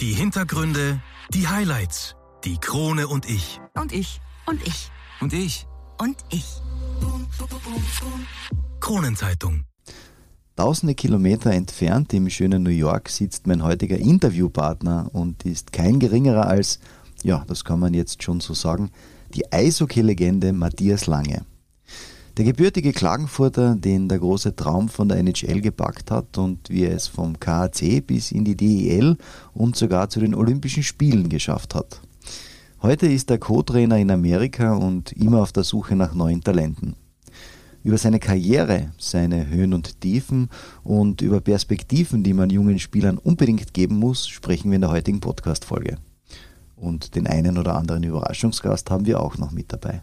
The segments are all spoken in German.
Die Hintergründe, die Highlights, die Krone und ich. Und ich. Und ich. Und ich. Und ich. Kronenzeitung. Tausende Kilometer entfernt im schönen New York sitzt mein heutiger Interviewpartner und ist kein geringerer als, ja, das kann man jetzt schon so sagen, die Eishockey-Legende Matthias Lange. Der gebürtige Klagenfurter, den der große Traum von der NHL gepackt hat und wie er es vom KAC bis in die DEL und sogar zu den Olympischen Spielen geschafft hat. Heute ist er Co-Trainer in Amerika und immer auf der Suche nach neuen Talenten. Über seine Karriere, seine Höhen und Tiefen und über Perspektiven, die man jungen Spielern unbedingt geben muss, sprechen wir in der heutigen Podcast-Folge. Und den einen oder anderen Überraschungsgast haben wir auch noch mit dabei.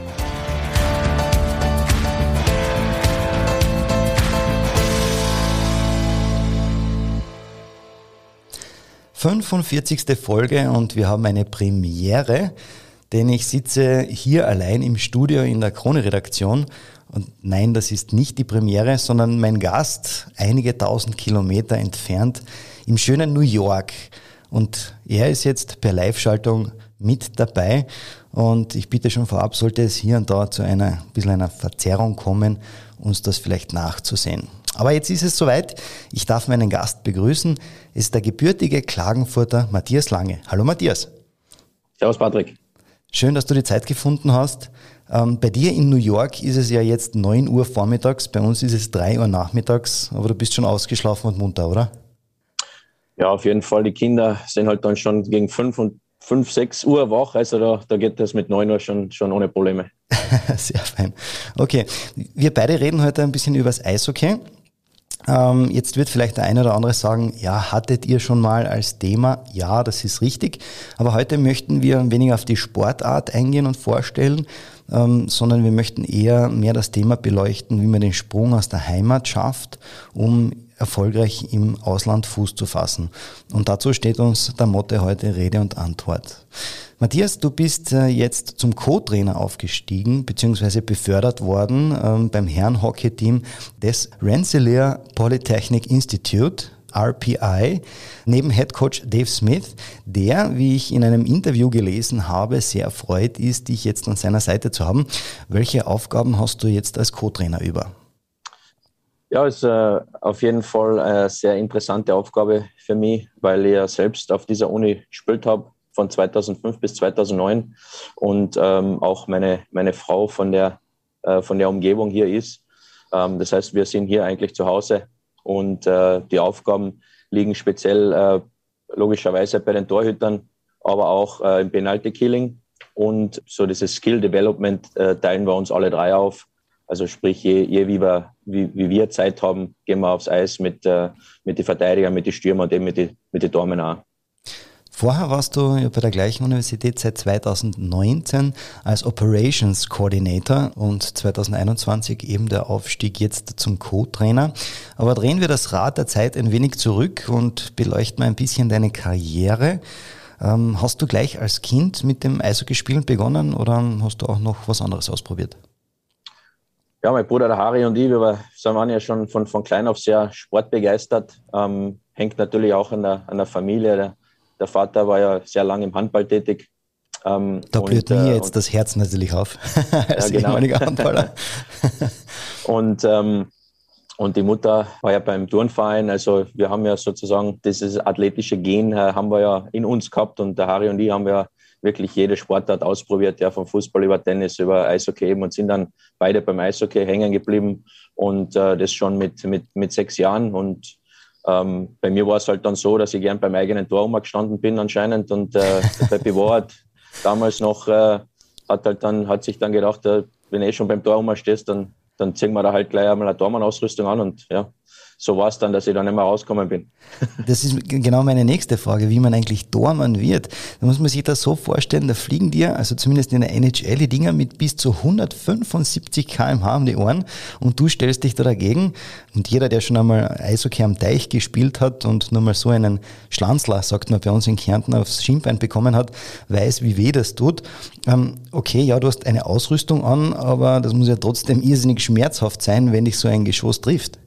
45. Folge und wir haben eine Premiere, denn ich sitze hier allein im Studio in der Krone-Redaktion. Und nein, das ist nicht die Premiere, sondern mein Gast, einige tausend Kilometer entfernt, im schönen New York. Und er ist jetzt per Live-Schaltung mit dabei. Und ich bitte schon vorab, sollte es hier und da zu einer ein bisschen einer Verzerrung kommen, uns das vielleicht nachzusehen. Aber jetzt ist es soweit. Ich darf meinen Gast begrüßen. Es ist der gebürtige Klagenfurter Matthias Lange. Hallo Matthias. Servus Patrick. Schön, dass du die Zeit gefunden hast. Ähm, bei dir in New York ist es ja jetzt 9 Uhr vormittags, bei uns ist es 3 Uhr nachmittags, aber du bist schon ausgeschlafen und munter, oder? Ja, auf jeden Fall. Die Kinder sind halt dann schon gegen 5 und 5, 6 Uhr wach, also da, da geht das mit 9 Uhr schon, schon ohne Probleme. Sehr fein. Okay, wir beide reden heute ein bisschen über das Eishockey. Ähm, jetzt wird vielleicht der eine oder andere sagen, ja, hattet ihr schon mal als Thema? Ja, das ist richtig. Aber heute möchten wir weniger auf die Sportart eingehen und vorstellen, ähm, sondern wir möchten eher mehr das Thema beleuchten, wie man den Sprung aus der Heimat schafft, um erfolgreich im Ausland Fuß zu fassen. Und dazu steht uns der Motto heute Rede und Antwort. Matthias, du bist äh, jetzt zum Co-Trainer aufgestiegen bzw. befördert worden ähm, beim Herren-Hockey-Team des Rensselaer Polytechnic Institute. RPI, neben Head Coach Dave Smith, der, wie ich in einem Interview gelesen habe, sehr erfreut ist, dich jetzt an seiner Seite zu haben. Welche Aufgaben hast du jetzt als Co-Trainer über? Ja, ist äh, auf jeden Fall eine sehr interessante Aufgabe für mich, weil ich ja selbst auf dieser Uni gespielt habe von 2005 bis 2009 und ähm, auch meine, meine Frau von der, äh, von der Umgebung hier ist. Ähm, das heißt, wir sind hier eigentlich zu Hause und äh, die Aufgaben liegen speziell äh, logischerweise bei den Torhütern, aber auch äh, im Penalty Killing und so dieses Skill Development äh, teilen wir uns alle drei auf. Also sprich, je, je wie, wir, wie, wie wir Zeit haben, gehen wir aufs Eis mit, äh, mit den Verteidigern, mit den Stürmern und eben mit den mit die Dormen auch. Vorher warst du bei der gleichen Universität seit 2019 als Operations Coordinator und 2021 eben der Aufstieg jetzt zum Co-Trainer. Aber drehen wir das Rad der Zeit ein wenig zurück und beleuchten mal ein bisschen deine Karriere. Ähm, hast du gleich als Kind mit dem Eishockeyspielen begonnen oder hast du auch noch was anderes ausprobiert? Ja, mein Bruder der Harry und ich, wir waren ja schon von, von klein auf sehr sportbegeistert. Ähm, hängt natürlich auch an der, an der Familie. Der, der Vater war ja sehr lange im Handball tätig. Ähm, da blüht und, mir äh, jetzt das Herz natürlich auf, als ja, genau. ehemaliger Handballer. und, ähm, und die Mutter war ja beim Turnverein. Also wir haben ja sozusagen dieses athletische Gen äh, haben wir ja in uns gehabt. Und der Harry und ich haben ja wirklich jede Sportart ausprobiert, ja, vom Fußball über Tennis, über Eishockey eben und sind dann beide beim Eishockey hängen geblieben und äh, das schon mit, mit, mit sechs Jahren und ähm, bei mir war es halt dann so, dass ich gern beim eigenen Tor umgestanden bin anscheinend und äh, der Ward damals noch äh, hat halt dann hat sich dann gedacht, äh, wenn du eh schon beim Tor umstehst, dann dann ziehen wir da halt gleich einmal eine Tormann-Ausrüstung an und ja, so war es dann, dass ich dann nicht mehr rausgekommen bin. Das ist genau meine nächste Frage, wie man eigentlich Tormann wird. Da muss man sich das so vorstellen, da fliegen dir, also zumindest in der NHL, die Dinger mit bis zu 175 kmh um die Ohren und du stellst dich da dagegen. Und jeder, der schon einmal Eishockey am Teich gespielt hat und nur mal so einen Schlanzler, sagt man bei uns in Kärnten, aufs Schienbein bekommen hat, weiß, wie weh das tut. Ähm, okay, ja, du hast eine Ausrüstung an, aber das muss ja trotzdem irrsinnig schmerzhaft sein, wenn dich so ein Geschoss trifft.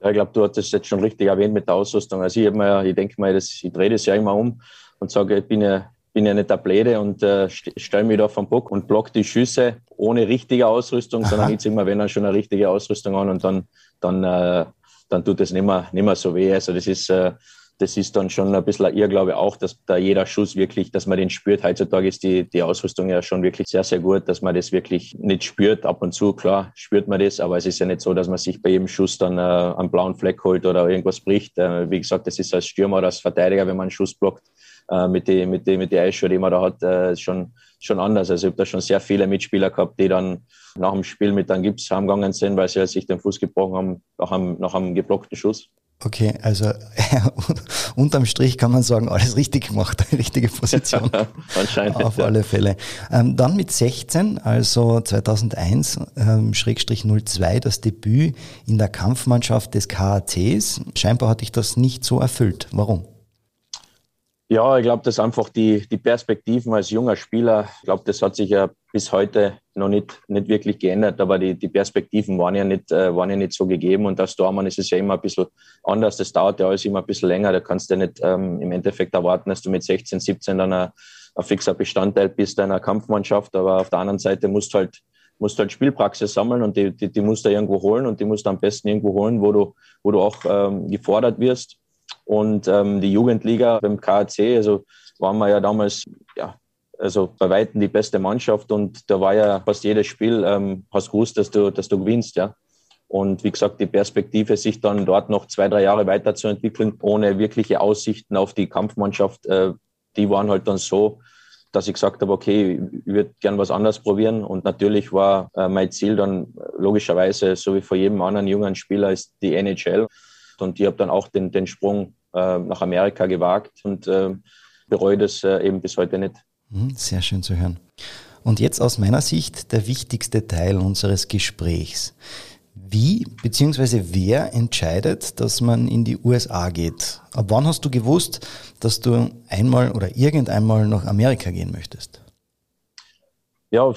Ja, ich glaube, du das jetzt schon richtig erwähnt mit der Ausrüstung. Also ich, mir, ich denke mal, das, ich drehe das ja immer um und sage, ich bin ja, bin ja nicht der Bläde und äh, stelle mich da vom Bock und block die Schüsse ohne richtige Ausrüstung, Aha. sondern ich ziehe mir, wenn dann schon eine richtige Ausrüstung an und dann, dann, äh, dann tut es nicht mehr, nicht mehr so weh. Also das ist, äh, das ist dann schon ein bisschen ein Irrglaube auch, dass da jeder Schuss wirklich, dass man den spürt. Heutzutage ist die, die Ausrüstung ja schon wirklich sehr, sehr gut, dass man das wirklich nicht spürt. Ab und zu, klar, spürt man das, aber es ist ja nicht so, dass man sich bei jedem Schuss dann äh, einen blauen Fleck holt oder irgendwas bricht. Äh, wie gesagt, das ist als Stürmer oder als Verteidiger, wenn man einen Schuss blockt, äh, mit den mit die, mit die Eisschuhe, die man da hat, äh, schon, schon anders. Also ich habe da schon sehr viele Mitspieler gehabt, die dann nach dem Spiel mit einem Gips heimgegangen sind, weil sie sich den Fuß gebrochen haben nach einem, nach einem geblockten Schuss. Okay, also unterm Strich kann man sagen, alles richtig gemacht, richtige Position. Anscheinend. Auf ja. alle Fälle. Ähm, dann mit 16, also 2001, ähm, Schrägstrich 02, das Debüt in der Kampfmannschaft des KACs. Scheinbar hat dich das nicht so erfüllt. Warum? Ja, ich glaube, dass einfach die, die Perspektiven als junger Spieler, ich glaube, das hat sich ja bis heute noch nicht, nicht wirklich geändert, aber die, die Perspektiven waren ja, nicht, äh, waren ja nicht so gegeben und als Dormann ist es ja immer ein bisschen anders. Das dauert ja alles immer ein bisschen länger. Da kannst du ja nicht ähm, im Endeffekt erwarten, dass du mit 16, 17 dann ein, ein fixer Bestandteil bist einer Kampfmannschaft, aber auf der anderen Seite musst du halt musst halt Spielpraxis sammeln und die, die, die musst du irgendwo holen und die musst du am besten irgendwo holen, wo du, wo du auch ähm, gefordert wirst. Und ähm, die Jugendliga beim KAC, also waren wir ja damals, also bei Weitem die beste Mannschaft und da war ja fast jedes Spiel, ähm, hast gewusst, dass du, dass du gewinnst, ja. Und wie gesagt, die Perspektive, sich dann dort noch zwei, drei Jahre weiterzuentwickeln, ohne wirkliche Aussichten auf die Kampfmannschaft, äh, die waren halt dann so, dass ich gesagt habe, okay, ich würde gern was anderes probieren. Und natürlich war äh, mein Ziel dann logischerweise, so wie vor jedem anderen jungen Spieler, ist die NHL. Und ich habe dann auch den, den Sprung äh, nach Amerika gewagt und äh, bereue das äh, eben bis heute nicht. Mhm, sehr schön zu hören. Und jetzt aus meiner Sicht der wichtigste Teil unseres Gesprächs. Wie bzw. wer entscheidet, dass man in die USA geht? Ab wann hast du gewusst, dass du einmal oder irgendeinmal nach Amerika gehen möchtest? Ja,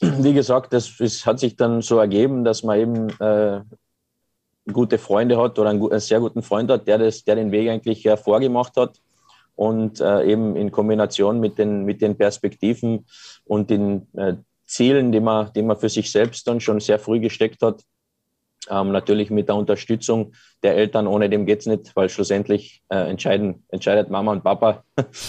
wie gesagt, das hat sich dann so ergeben, dass man eben äh, gute Freunde hat oder einen, einen, sehr guten Freund hat, der, das, der den Weg eigentlich vorgemacht hat. Und äh, eben in Kombination mit den, mit den Perspektiven und den äh, Zielen, die man, die man für sich selbst dann schon sehr früh gesteckt hat, ähm, natürlich mit der Unterstützung der Eltern, ohne dem geht's nicht, weil schlussendlich äh, entscheiden, entscheidet Mama und Papa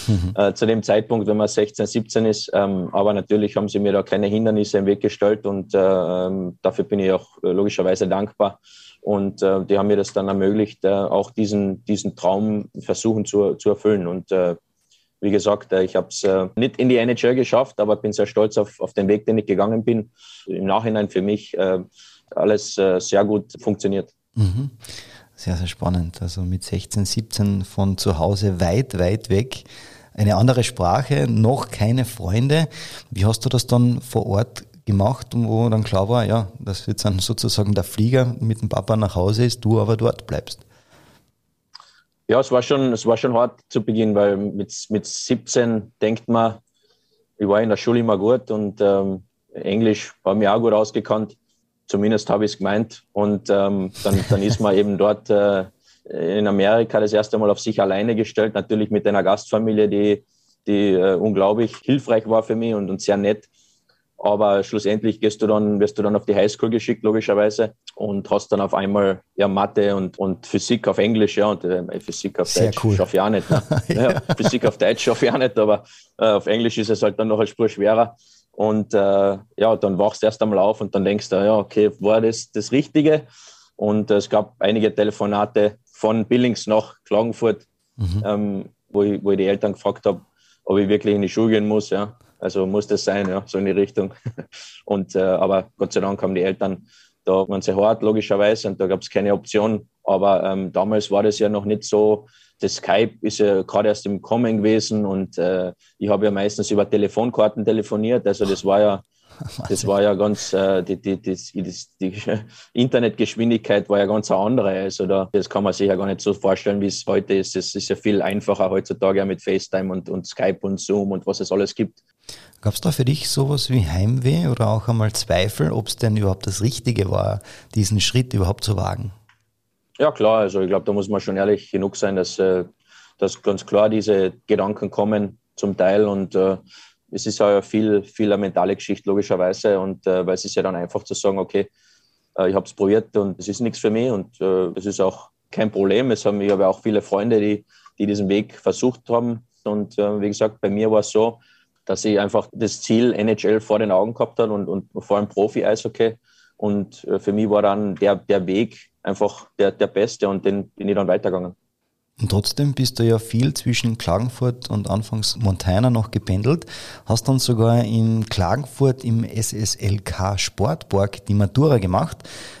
mhm. äh, zu dem Zeitpunkt, wenn man 16, 17 ist. Ähm, aber natürlich haben sie mir da keine Hindernisse im Weg gestellt und äh, dafür bin ich auch logischerweise dankbar. Und äh, die haben mir das dann ermöglicht, äh, auch diesen, diesen Traum versuchen zu, zu erfüllen. Und äh, wie gesagt, äh, ich habe es äh, nicht in die NHL geschafft, aber bin sehr stolz auf, auf den Weg, den ich gegangen bin. Im Nachhinein für mich äh, alles sehr gut funktioniert. Mhm. Sehr, sehr spannend. Also mit 16, 17 von zu Hause weit, weit weg. Eine andere Sprache, noch keine Freunde. Wie hast du das dann vor Ort gemacht und wo dann klar war, ja, dass jetzt dann sozusagen der Flieger mit dem Papa nach Hause ist, du aber dort bleibst? Ja, es war schon, es war schon hart zu Beginn, weil mit, mit 17 denkt man, ich war in der Schule immer gut und ähm, Englisch war mir auch gut ausgekannt. Zumindest habe ich es gemeint. Und ähm, dann, dann ist man eben dort äh, in Amerika das erste Mal auf sich alleine gestellt, natürlich mit einer Gastfamilie, die, die äh, unglaublich hilfreich war für mich und, und sehr nett. Aber schlussendlich gehst du dann, wirst du dann auf die Highschool geschickt, logischerweise, und hast dann auf einmal ja Mathe und, und Physik auf Englisch, ja, und äh, Physik auf Sehr Deutsch cool. schaffe ich auch nicht. Ne? ja. Physik auf Deutsch schaffe ich auch nicht, aber äh, auf Englisch ist es halt dann noch ein Spur schwerer. Und äh, ja, dann wachst du erst einmal auf und dann denkst du, ja, okay, war das das Richtige? Und äh, es gab einige Telefonate von Billings nach Klagenfurt, mhm. ähm, wo, ich, wo ich die Eltern gefragt habe, ob ich wirklich in die Schule gehen muss. Ja. Also muss das sein, ja, so in die Richtung. Und äh, aber Gott sei Dank haben die Eltern Da man sich hart, logischerweise, und da gab es keine Option. Aber ähm, damals war das ja noch nicht so. Das Skype ist ja gerade erst im Kommen gewesen und äh, ich habe ja meistens über Telefonkarten telefoniert. Also das war ja das war ja ganz, äh, die, die, die, die, Internetgeschwindigkeit war ja ganz eine andere. Also da, das kann man sich ja gar nicht so vorstellen, wie es heute ist. Es ist ja viel einfacher heutzutage ja mit FaceTime und, und Skype und Zoom und was es alles gibt. Gab es da für dich sowas wie Heimweh oder auch einmal Zweifel, ob es denn überhaupt das Richtige war, diesen Schritt überhaupt zu wagen? Ja, klar. Also ich glaube, da muss man schon ehrlich genug sein, dass, äh, dass ganz klar diese Gedanken kommen zum Teil und äh, es ist ja viel, viel eine mentale Geschichte, logischerweise. Und äh, weil es ist ja dann einfach zu sagen, okay, äh, ich habe es probiert und es ist nichts für mich und äh, es ist auch kein Problem. Es haben, ich habe auch viele Freunde, die, die diesen Weg versucht haben. Und äh, wie gesagt, bei mir war es so, dass ich einfach das Ziel NHL vor den Augen gehabt habe und, und vor allem Profi-Eishockey. Und für mich war dann der, der Weg einfach der, der beste und den bin ich dann weitergegangen. Und trotzdem bist du ja viel zwischen Klagenfurt und anfangs Montana noch gependelt, hast dann sogar in Klagenfurt im SSLK Sportborg die Matura gemacht.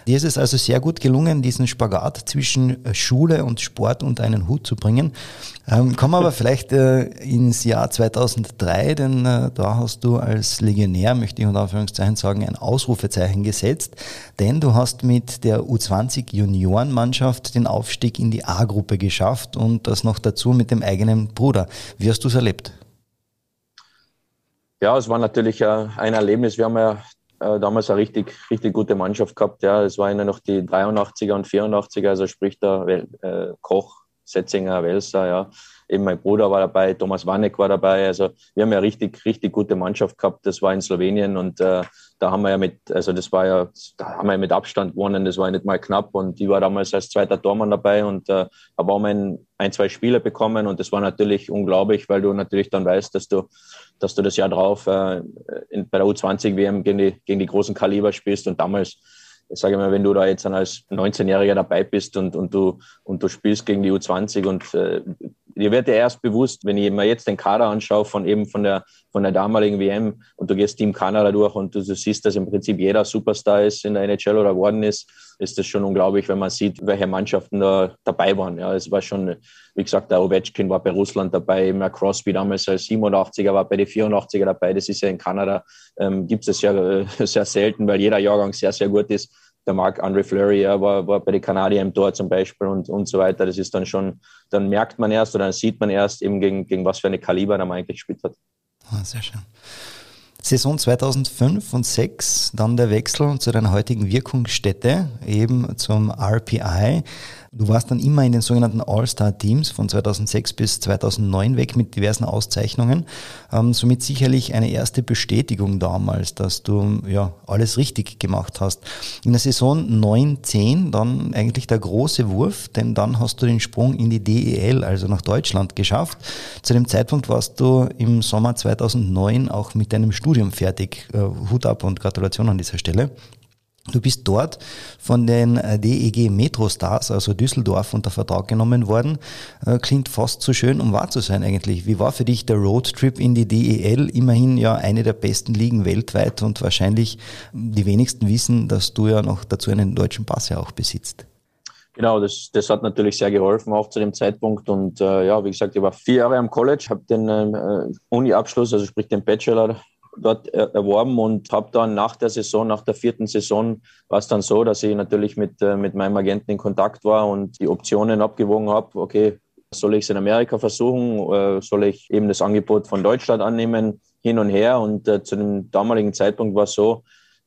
Dir ist es also sehr gut gelungen, diesen Spagat zwischen Schule und Sport unter einen Hut zu bringen. Ähm, kommen wir aber vielleicht äh, ins Jahr 2003, denn äh, da hast du als Legionär, möchte ich unter Anführungszeichen sagen, ein Ausrufezeichen gesetzt, denn du hast mit der U20 Juniorenmannschaft den Aufstieg in die A-Gruppe geschafft und das noch dazu mit dem eigenen Bruder. Wie hast du es erlebt? Ja, es war natürlich äh, ein Erlebnis. Wir haben ja äh, damals eine richtig, richtig gute Mannschaft gehabt. Ja, es waren ja noch die 83er und 84er, also sprich der äh, Koch, Setzinger, Welser, ja. Eben mein Bruder war dabei, Thomas Wanek war dabei. Also wir haben ja richtig, richtig gute Mannschaft gehabt. Das war in Slowenien und äh, da haben wir ja mit, also das war ja, da haben wir mit Abstand gewonnen, das war ja nicht mal knapp. Und die war damals als zweiter Tormann dabei und äh, da haben wir ein, zwei Spiele bekommen und das war natürlich unglaublich, weil du natürlich dann weißt, dass du, dass du das Jahr drauf äh, in, bei der U20 WM gegen die, gegen die großen Kaliber spielst. Und damals ich sage mal, wenn du da jetzt dann als 19-Jähriger dabei bist und, und, du, und du spielst gegen die U20 und äh, dir wird ja erst bewusst, wenn ich mir jetzt den Kader anschaue von eben von der, von der damaligen WM und du gehst Team Kanada durch und du, du siehst, dass im Prinzip jeder Superstar ist in der NHL oder geworden ist, ist das schon unglaublich, wenn man sieht, welche Mannschaften da dabei waren. Ja, es war schon, wie gesagt, der Ovechkin war bei Russland dabei, der Crosby damals als 87er war bei den 84er dabei. Das ist ja in Kanada, ähm, gibt es ja äh, sehr selten, weil jeder Jahrgang sehr, sehr gut ist der Mark Andre Fleury ja, war, war bei den Kanadiern im Tor zum Beispiel und, und so weiter. Das ist dann schon, dann merkt man erst oder dann sieht man erst eben gegen, gegen was für eine Kaliber man eigentlich gespielt hat. Ah, sehr schön. Saison 2005 und 2006, dann der Wechsel zu deiner heutigen Wirkungsstätte, eben zum RPI. Du warst dann immer in den sogenannten All-Star-Teams von 2006 bis 2009 weg mit diversen Auszeichnungen. Ähm, somit sicherlich eine erste Bestätigung damals, dass du ja alles richtig gemacht hast. In der Saison 9-10 dann eigentlich der große Wurf, denn dann hast du den Sprung in die DEL, also nach Deutschland, geschafft. Zu dem Zeitpunkt warst du im Sommer 2009 auch mit deinem Studium fertig. Äh, Hut ab und Gratulation an dieser Stelle. Du bist dort von den äh, DEG Metro Stars, also Düsseldorf, unter Vertrag genommen worden. Äh, klingt fast zu schön, um wahr zu sein eigentlich. Wie war für dich der Roadtrip in die DEL? Immerhin ja eine der besten Ligen weltweit und wahrscheinlich die wenigsten wissen, dass du ja noch dazu einen deutschen Pass ja auch besitzt. Genau, das, das hat natürlich sehr geholfen, auch zu dem Zeitpunkt. Und äh, ja, wie gesagt, ich war vier Jahre am College, habe den äh, Uni-Abschluss, also sprich den Bachelor dort erworben und habe dann nach der Saison, nach der vierten Saison, war es dann so, dass ich natürlich mit, äh, mit meinem Agenten in Kontakt war und die Optionen abgewogen habe. Okay, soll ich es in Amerika versuchen? Äh, soll ich eben das Angebot von Deutschland annehmen? Hin und her. Und äh, zu dem damaligen Zeitpunkt war es so,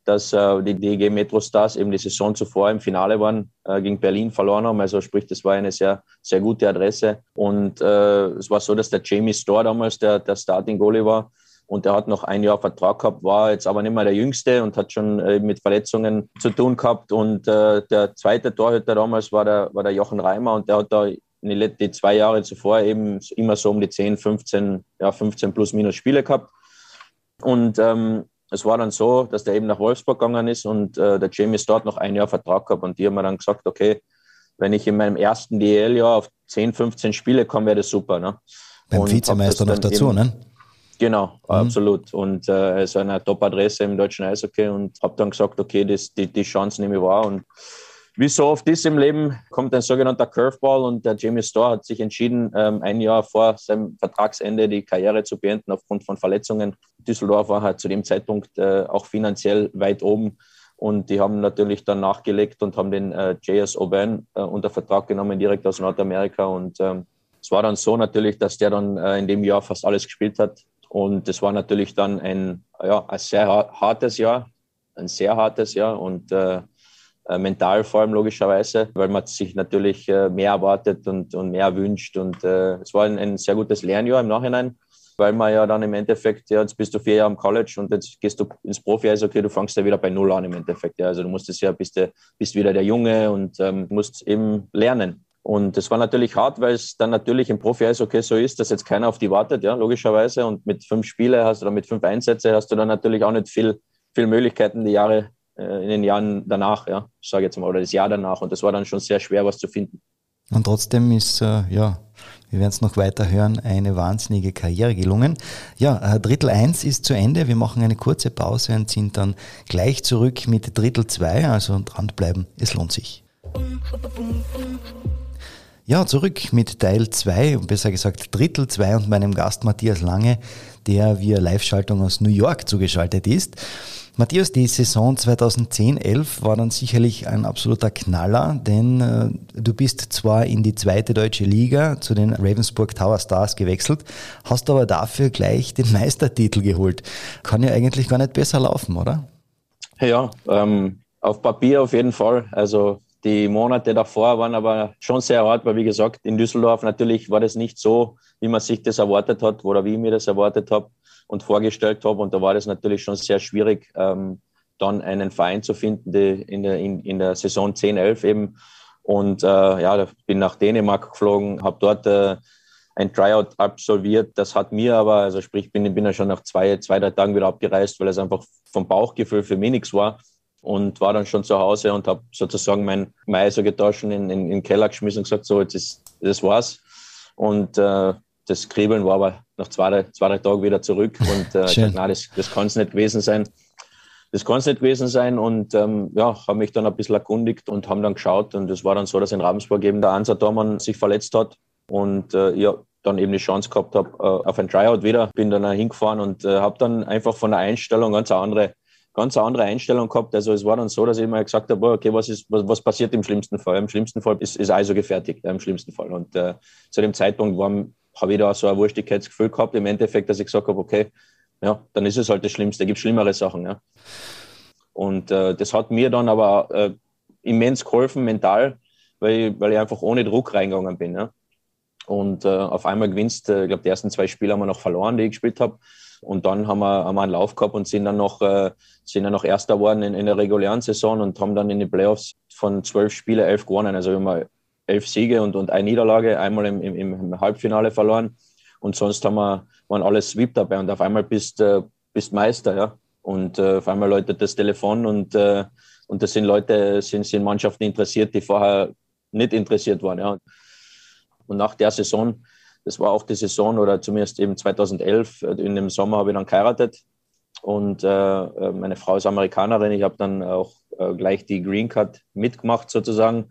dass äh, die DG Metro Stars eben die Saison zuvor im Finale waren, äh, gegen Berlin verloren haben. Also sprich, das war eine sehr, sehr gute Adresse. Und äh, es war so, dass der Jamie Store damals der, der Starting Goalie war und er hat noch ein Jahr Vertrag gehabt, war jetzt aber nicht mehr der Jüngste und hat schon äh, mit Verletzungen zu tun gehabt. Und äh, der zweite Torhüter damals war der, war der Jochen Reimer und der hat da in die zwei Jahre zuvor eben immer so um die 10, 15, ja, 15 plus minus Spiele gehabt. Und ähm, es war dann so, dass der eben nach Wolfsburg gegangen ist und äh, der Jamie dort noch ein Jahr Vertrag gehabt und die haben mir dann gesagt, okay, wenn ich in meinem ersten DL-Jahr auf 10, 15 Spiele komme, wäre das super. Ne? Beim Vizemeister noch dazu, eben, ne? Genau, mhm. absolut. Und äh, ist eine Top-Adresse im deutschen Eishockey und habe dann gesagt, okay, das, die, die Chance nehme ich wahr. Und wie so oft ist im Leben, kommt ein sogenannter Curveball und der Jamie Storr hat sich entschieden, ähm, ein Jahr vor seinem Vertragsende die Karriere zu beenden aufgrund von Verletzungen. Düsseldorf war halt zu dem Zeitpunkt äh, auch finanziell weit oben und die haben natürlich dann nachgelegt und haben den äh, JS Oban äh, unter Vertrag genommen, direkt aus Nordamerika. Und ähm, es war dann so natürlich, dass der dann in dem Jahr fast alles gespielt hat. Und es war natürlich dann ein, ja, ein sehr hartes Jahr, ein sehr hartes Jahr. Und äh, äh, mental vor allem logischerweise, weil man sich natürlich äh, mehr erwartet und, und mehr wünscht. Und äh, es war ein, ein, sehr gutes Lernjahr im Nachhinein, weil man ja dann im Endeffekt, ja, jetzt bist du vier Jahre am College und jetzt gehst du ins Profi, also okay, du fängst ja wieder bei Null an im Endeffekt. Ja. Also du musstest ja, bist, du, bist wieder der Junge und ähm, musst eben lernen. Und das war natürlich hart, weil es dann natürlich im Profi-Eishockey so ist, dass jetzt keiner auf die wartet, ja, logischerweise. Und mit fünf Spiele hast oder mit fünf Einsätze hast du dann natürlich auch nicht viel, viel Möglichkeiten, die Jahre äh, in den Jahren danach, ja, sage jetzt mal, oder das Jahr danach. Und das war dann schon sehr schwer, was zu finden. Und trotzdem ist, äh, ja, wir werden es noch weiter hören, eine wahnsinnige Karriere gelungen. Ja, äh, Drittel 1 ist zu Ende. Wir machen eine kurze Pause und sind dann gleich zurück mit Drittel 2. Also dranbleiben, es lohnt sich. Ja, zurück mit Teil 2, besser gesagt Drittel 2 und meinem Gast Matthias Lange, der via Live-Schaltung aus New York zugeschaltet ist. Matthias, die Saison 2010-11 war dann sicherlich ein absoluter Knaller, denn äh, du bist zwar in die zweite deutsche Liga zu den Ravensburg Tower Stars gewechselt, hast aber dafür gleich den Meistertitel geholt. Kann ja eigentlich gar nicht besser laufen, oder? Ja, ähm, auf Papier auf jeden Fall. Also die Monate davor waren aber schon sehr hart, weil wie gesagt, in Düsseldorf natürlich war das nicht so, wie man sich das erwartet hat oder wie ich mir das erwartet habe und vorgestellt habe. Und da war das natürlich schon sehr schwierig, ähm, dann einen Verein zu finden, die in der, in, in der Saison 10, 11 eben. Und äh, ja, bin nach Dänemark geflogen, habe dort äh, ein Tryout absolviert. Das hat mir aber, also sprich, bin, bin ja schon nach zwei, zwei, drei Tagen wieder abgereist, weil es einfach vom Bauchgefühl für mich nichts war. Und war dann schon zu Hause und habe sozusagen mein Mais so getauscht in, in, in den Keller geschmissen und gesagt, so, jetzt ist, das war's. Und äh, das Kribbeln war aber nach zwei, zwei drei Tagen wieder zurück und äh, ich dachte, das, das kann es nicht gewesen sein. Das kann es nicht gewesen sein und ähm, ja, habe mich dann ein bisschen erkundigt und haben dann geschaut und es war dann so, dass in Ravensburg eben der Ansa Dormann sich verletzt hat und äh, ja, dann eben die Chance gehabt habe äh, auf ein Tryout wieder. Bin dann hingefahren und äh, habe dann einfach von der Einstellung ganz andere, ganz andere Einstellung gehabt. Also es war dann so, dass ich immer gesagt habe, okay, was ist, was, was passiert im schlimmsten Fall? Im schlimmsten Fall ist, ist also gefertigt, im schlimmsten Fall. Und äh, zu dem Zeitpunkt habe ich da so ein Wurstigkeitsgefühl gehabt, im Endeffekt, dass ich gesagt habe, okay, ja, dann ist es halt das Schlimmste, gibt schlimmere Sachen. Ja. Und äh, das hat mir dann aber äh, immens geholfen, mental, weil ich, weil ich einfach ohne Druck reingegangen bin. Ja. Und äh, auf einmal gewinnst, äh, ich glaube, die ersten zwei Spiele haben wir noch verloren, die ich gespielt habe. Und dann haben wir, haben einen Lauf gehabt und sind dann noch, äh, sind dann noch Erster geworden in, in der regulären Saison und haben dann in den Playoffs von zwölf Spielen elf gewonnen. Also haben elf Siege und, und eine Niederlage, einmal im, im, im Halbfinale verloren. Und sonst haben wir, waren alle Sweep dabei und auf einmal bist äh, bist Meister, ja. Und äh, auf einmal läutet das Telefon und, äh, und das sind Leute, sind, sind Mannschaften interessiert, die vorher nicht interessiert waren, ja. Und nach der Saison, das war auch die Saison oder zumindest eben 2011, äh, in dem Sommer habe ich dann geheiratet und äh, äh, meine Frau ist Amerikanerin. Ich habe dann auch äh, gleich die Green Card mitgemacht sozusagen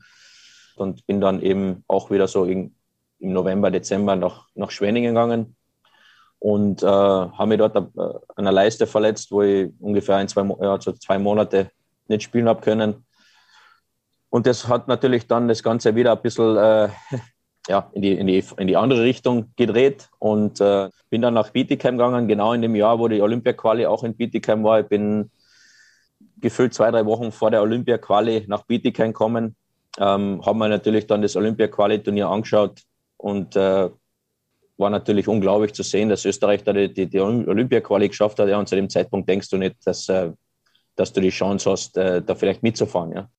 und bin dann eben auch wieder so in, im November, Dezember nach, nach Schwenningen gegangen und äh, habe mich dort äh, an einer Leiste verletzt, wo ich ungefähr ein, zwei, ja, so zwei Monate nicht spielen habe können. Und das hat natürlich dann das Ganze wieder ein bisschen ja, in, die, in, die, in die andere Richtung gedreht und äh, bin dann nach Bietigheim gegangen, genau in dem Jahr, wo die Olympia-Quali auch in Bietigheim war. Ich bin gefühlt zwei, drei Wochen vor der Olympia-Quali nach Bietigheim gekommen ähm, haben wir natürlich dann das Olympia-Quali-Turnier angeschaut und äh, war natürlich unglaublich zu sehen, dass Österreich da die, die, die Olympia-Quali geschafft hat. Ja, und zu dem Zeitpunkt denkst du nicht, dass, äh, dass du die Chance hast, äh, da vielleicht mitzufahren. Ja.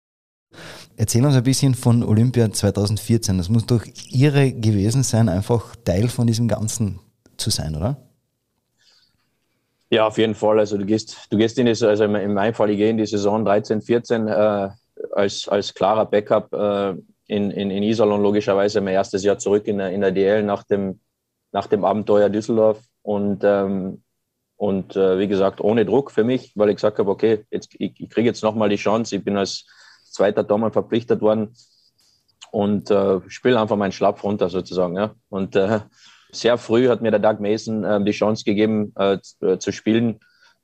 Erzähl uns ein bisschen von Olympia 2014. Das muss doch irre gewesen sein, einfach Teil von diesem Ganzen zu sein, oder? Ja, auf jeden Fall. Also du gehst, du gehst in die, also in meinem Fall, ich gehe in die Saison 13, 14 äh, als, als klarer Backup äh, in, in, in Iserlohn logischerweise mein erstes Jahr zurück in der, in der DL nach dem, nach dem Abenteuer Düsseldorf. und, ähm, und äh, wie gesagt, ohne Druck für mich, weil ich gesagt habe, okay, jetzt, ich, ich kriege jetzt nochmal die Chance. Ich bin als zweiter Tormann verpflichtet worden und äh, spiele einfach meinen Schlapp runter sozusagen. Ja. Und äh, sehr früh hat mir der Doug Mason äh, die Chance gegeben äh, zu, zu spielen.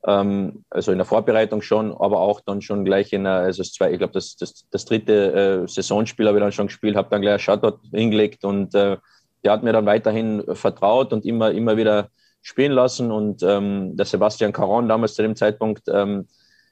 Ähm, also in der Vorbereitung schon, aber auch dann schon gleich in der, also zwei, ich glaube, das, das, das dritte äh, Saisonspiel habe ich dann schon gespielt, habe dann gleich ein Shutout hingelegt und äh, der hat mir dann weiterhin vertraut und immer, immer wieder spielen lassen. Und ähm, der Sebastian Caron damals zu dem Zeitpunkt ähm,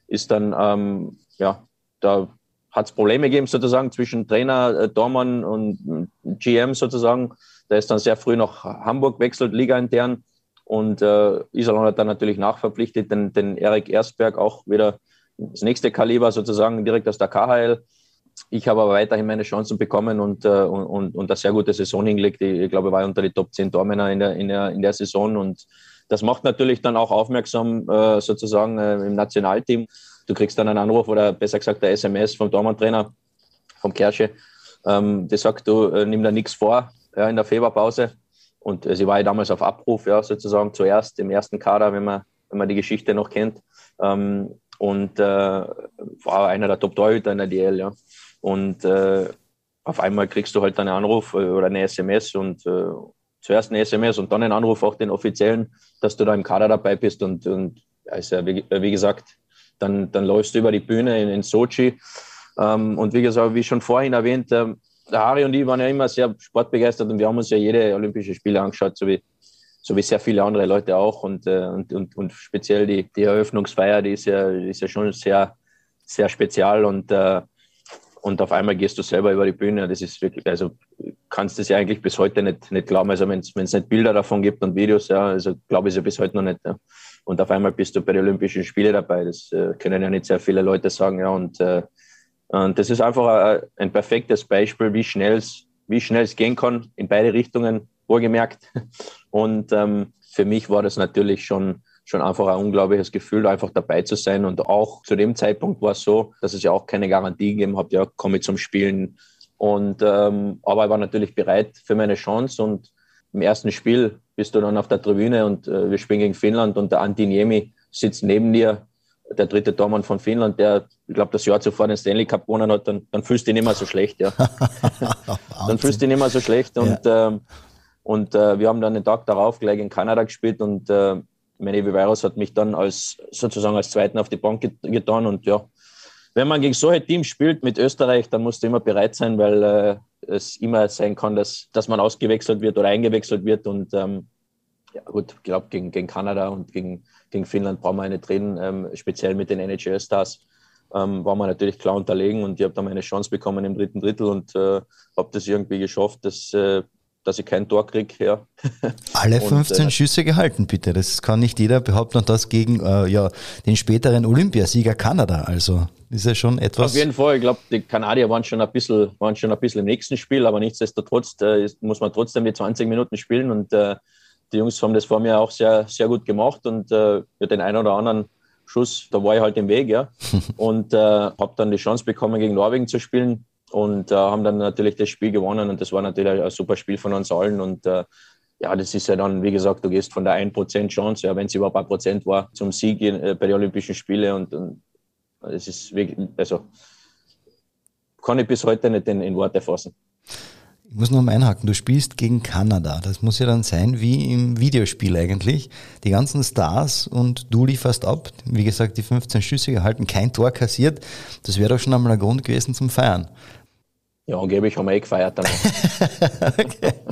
ist dann, ähm, ja, da hat es Probleme gegeben sozusagen zwischen Trainer, äh, Dormann und GM sozusagen. Der ist dann sehr früh nach Hamburg wechselt, Liga intern. Und äh, Iserlohn hat dann natürlich nachverpflichtet, den, den Erik Erstberg auch wieder das nächste Kaliber sozusagen direkt aus der KHL. Ich habe aber weiterhin meine Chancen bekommen und, äh, und, und eine sehr gute Saison hingelegt. Ich, ich glaube, ich war unter die Top 10 Tormänner in der, in, der, in der Saison. Und das macht natürlich dann auch aufmerksam äh, sozusagen äh, im Nationalteam. Du kriegst dann einen Anruf oder besser gesagt der SMS vom Tormann-Trainer, vom Kersche. Ähm, der sagt, du äh, nimm da nichts vor ja, in der Februarpause. Und äh, sie war ja damals auf Abruf, ja, sozusagen zuerst im ersten Kader, wenn man, wenn man die Geschichte noch kennt. Ähm, und äh, war einer der Top-Torhüter in der DL, ja. Und äh, auf einmal kriegst du halt einen Anruf äh, oder eine SMS und äh, zuerst eine SMS und dann einen Anruf, auch den offiziellen, dass du da im Kader dabei bist. Und, und also, wie, wie gesagt, dann, dann läufst du über die Bühne in, in Sochi. Ähm, und wie gesagt, wie schon vorhin erwähnt, ähm, der Harry und ich waren ja immer sehr sportbegeistert und wir haben uns ja jede Olympische Spiele angeschaut, so wie, so wie sehr viele andere Leute auch. Und, äh, und, und, und speziell die, die Eröffnungsfeier, die ist ja, ist ja schon sehr, sehr spezial und, äh, und auf einmal gehst du selber über die Bühne. Das ist wirklich, also kannst du es ja eigentlich bis heute nicht, nicht glauben. Also wenn es nicht Bilder davon gibt und Videos, ja, also glaube ich es ja bis heute noch nicht. Ja. Und auf einmal bist du bei den Olympischen Spielen dabei. Das äh, können ja nicht sehr viele Leute sagen, ja. Und äh, und das ist einfach ein perfektes Beispiel, wie schnell es wie schnell es gehen kann, in beide Richtungen, wohlgemerkt. Und ähm, für mich war das natürlich schon, schon einfach ein unglaubliches Gefühl, einfach dabei zu sein. Und auch zu dem Zeitpunkt war es so, dass es ja auch keine Garantie gegeben hat, ja, komme ich zum Spielen. Und, ähm, aber ich war natürlich bereit für meine Chance. Und im ersten Spiel bist du dann auf der Tribüne und äh, wir spielen gegen Finnland und der Antiniemi sitzt neben dir der dritte Tormann von Finnland, der, ich glaube, das Jahr zuvor den Stanley Cup gewonnen hat, dann, dann fühlst du dich nicht mehr so schlecht, ja. dann fühlst du dich nicht mehr so schlecht und, ja. ähm, und äh, wir haben dann den Tag darauf gleich in Kanada gespielt und äh, Manny Viveros hat mich dann als, sozusagen als Zweiten auf die Bank getan und ja, wenn man gegen solche Teams spielt mit Österreich, dann musst du immer bereit sein, weil äh, es immer sein kann, dass, dass man ausgewechselt wird oder eingewechselt wird und ähm, ja gut, ich glaube, gegen, gegen Kanada und gegen, gegen Finnland brauchen wir nicht reden, ähm, speziell mit den NHL-Stars. Ähm, war man natürlich klar unterlegen und ich habe da meine Chance bekommen im dritten Drittel und äh, habe das irgendwie geschafft, dass, äh, dass ich kein Tor kriege. Ja. Alle 15 und, äh, Schüsse gehalten, bitte. Das kann nicht jeder behaupten und das gegen äh, ja, den späteren Olympiasieger Kanada. Also ist ja schon etwas. Auf jeden Fall, ich glaube, die Kanadier waren schon ein bisschen, waren schon ein bisschen im nächsten Spiel, aber nichtsdestotrotz äh, muss man trotzdem die 20 Minuten spielen und äh, die Jungs haben das vor mir auch sehr, sehr gut gemacht und äh, für den einen oder anderen Schuss, da war ich halt im Weg, ja. und äh, habe dann die Chance bekommen, gegen Norwegen zu spielen und äh, haben dann natürlich das Spiel gewonnen und das war natürlich ein super Spiel von uns allen und äh, ja, das ist ja dann, wie gesagt, du gehst von der 1% Chance, ja, wenn es überhaupt ein Prozent war, zum Sieg äh, bei den Olympischen Spielen und, und es ist wirklich, also kann ich bis heute nicht in, in Worte fassen. Ich muss noch mal einhaken, du spielst gegen Kanada. Das muss ja dann sein wie im Videospiel eigentlich. Die ganzen Stars und du lieferst ab. Wie gesagt, die 15 Schüsse gehalten, kein Tor kassiert. Das wäre doch schon einmal ein Grund gewesen zum Feiern. Ja, angeblich haben wir eh gefeiert danach.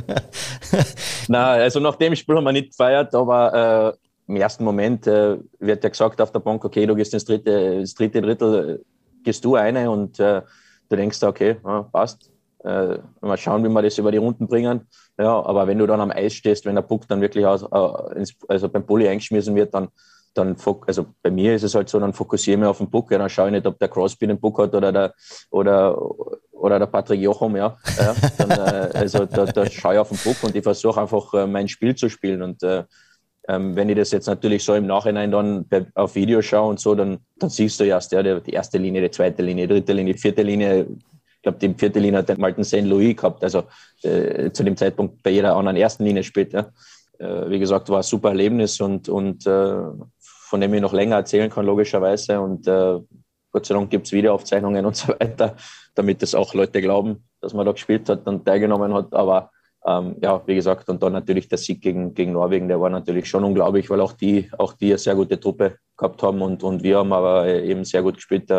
Nein, also nach dem Spiel haben wir nicht gefeiert, aber äh, im ersten Moment äh, wird ja gesagt auf der Bank, okay, du gehst ins dritte, ins dritte Drittel, äh, gehst du eine und äh, du denkst, okay, ja, passt äh, mal schauen, wie wir das über die Runden bringen. Ja, aber wenn du dann am Eis stehst, wenn der Puck dann wirklich aus, äh, ins, also beim Bulli eingeschmissen wird, dann, dann also bei mir ist es halt so, dann fokussiere ich mich auf den Puck, ja, dann schaue ich nicht, ob der Crosby den Puck hat oder der, oder, oder der Patrick Jochum, ja. ja dann, äh, also da, da schaue ich auf den Puck und ich versuche einfach äh, mein Spiel zu spielen und äh, ähm, wenn ich das jetzt natürlich so im Nachhinein dann auf Video schaue und so, dann, dann siehst du erst ja, die erste Linie, die zweite Linie, die dritte Linie, die vierte Linie, ich glaube, die vierte Linie hat den Malten St. Louis gehabt, also äh, zu dem Zeitpunkt bei jeder anderen ersten Linie spielt. Ja. äh, wie gesagt, war ein super Erlebnis und, und äh, von dem ich noch länger erzählen kann, logischerweise. Und äh, Gott sei Dank gibt es Videoaufzeichnungen und so weiter, damit das auch Leute glauben, dass man da gespielt hat und teilgenommen hat. Aber ähm, ja, wie gesagt, und dann natürlich der Sieg gegen, gegen Norwegen, der war natürlich schon unglaublich, weil auch die, auch die eine sehr gute Truppe gehabt haben und, und wir haben aber eben sehr gut gespielt.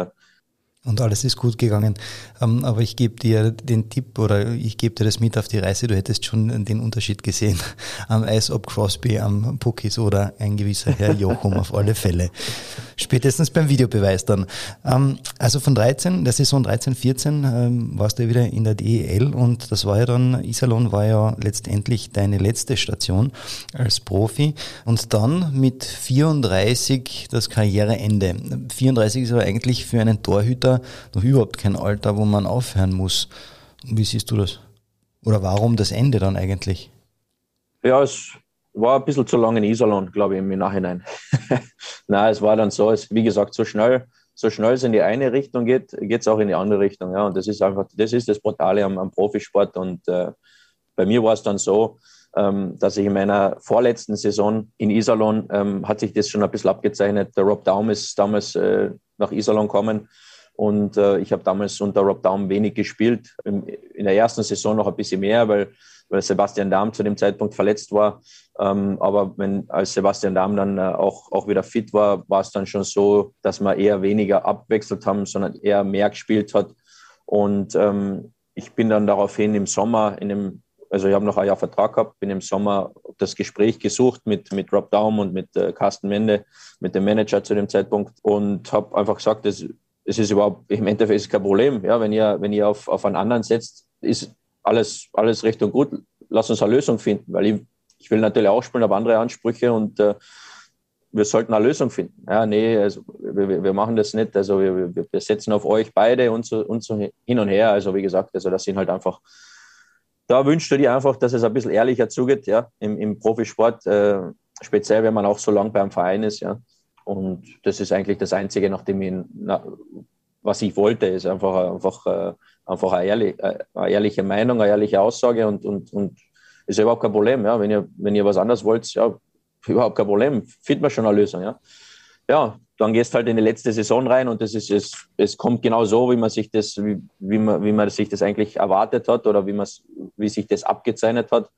Und alles ist gut gegangen. Ähm, aber ich gebe dir den Tipp oder ich gebe dir das mit auf die Reise. Du hättest schon den Unterschied gesehen am Eis, ob Crosby am Puck oder ein gewisser Herr Jochum auf alle Fälle. Spätestens beim Videobeweis dann. Ähm, also von 13, der Saison 13, 14 ähm, warst du ja wieder in der DEL und das war ja dann, Iserlohn war ja letztendlich deine letzte Station als Profi und dann mit 34 das Karriereende. 34 ist aber eigentlich für einen Torhüter Alter noch überhaupt kein Alter, wo man aufhören muss. Wie siehst du das? Oder warum das Ende dann eigentlich? Ja, es war ein bisschen zu lange in Iserlohn, glaube ich, im Nachhinein. Nein, es war dann so, es, wie gesagt, so schnell, so schnell es in die eine Richtung geht, geht es auch in die andere Richtung. Ja. Und das ist einfach, das ist das Brutale am, am Profisport. Und äh, bei mir war es dann so, ähm, dass ich in meiner vorletzten Saison in Iserlohn ähm, hat sich das schon ein bisschen abgezeichnet. Der Rob Daum ist damals äh, nach Iserlohn gekommen und äh, ich habe damals unter Rob Daum wenig gespielt. In, in, der ersten Saison noch ein bisschen mehr, weil, weil Sebastian Dahm zu dem Zeitpunkt verletzt war. Ähm, aber wenn als Sebastian Dahm dann äh, auch, auch wieder fit war, war es dann schon so, dass wir eher weniger abwechselt haben, sondern eher mehr gespielt hat. Und ähm, ich bin dann daraufhin im Sommer in dem also ich habe noch ein Jahr Vertrag gehabt, bin im Sommer das Gespräch gesucht mit, mit Rob Daum und mit äh, Carsten Mende, mit dem Manager zu dem Zeitpunkt und habe einfach gesagt, das, es ist überhaupt, im Endeffekt ist kein Problem. Ja, wenn ihr, wenn ihr auf, auf einen anderen setzt, ist alles, alles recht und gut. Lass uns eine Lösung finden, weil ich, ich will natürlich auch spielen, habe andere Ansprüche und äh, wir sollten eine Lösung finden. Ja, nee, also wir, wir machen das nicht. Also wir, wir setzen auf euch beide und so, und so hin und her. Also wie gesagt, also das sind halt einfach, da wünschst du dir einfach, dass es ein bisschen ehrlicher zugeht, ja, im, im Profisport, äh, speziell wenn man auch so lange beim Verein ist, ja. Und das ist eigentlich das Einzige, nachdem ich, na, was ich wollte, ist einfach, einfach, äh, einfach eine, ehrlich, äh, eine, ehrliche Meinung, eine ehrliche Aussage und, und, und ist ja überhaupt kein Problem. Ja. Wenn, ihr, wenn ihr was anderes wollt, ja, überhaupt kein Problem, findet man schon eine Lösung. Ja, ja dann gehst halt in die letzte Saison rein und das ist, es, es kommt genau so, wie man sich das, wie, wie, man, wie man sich das eigentlich erwartet hat oder wie, man, wie sich das abgezeichnet hat.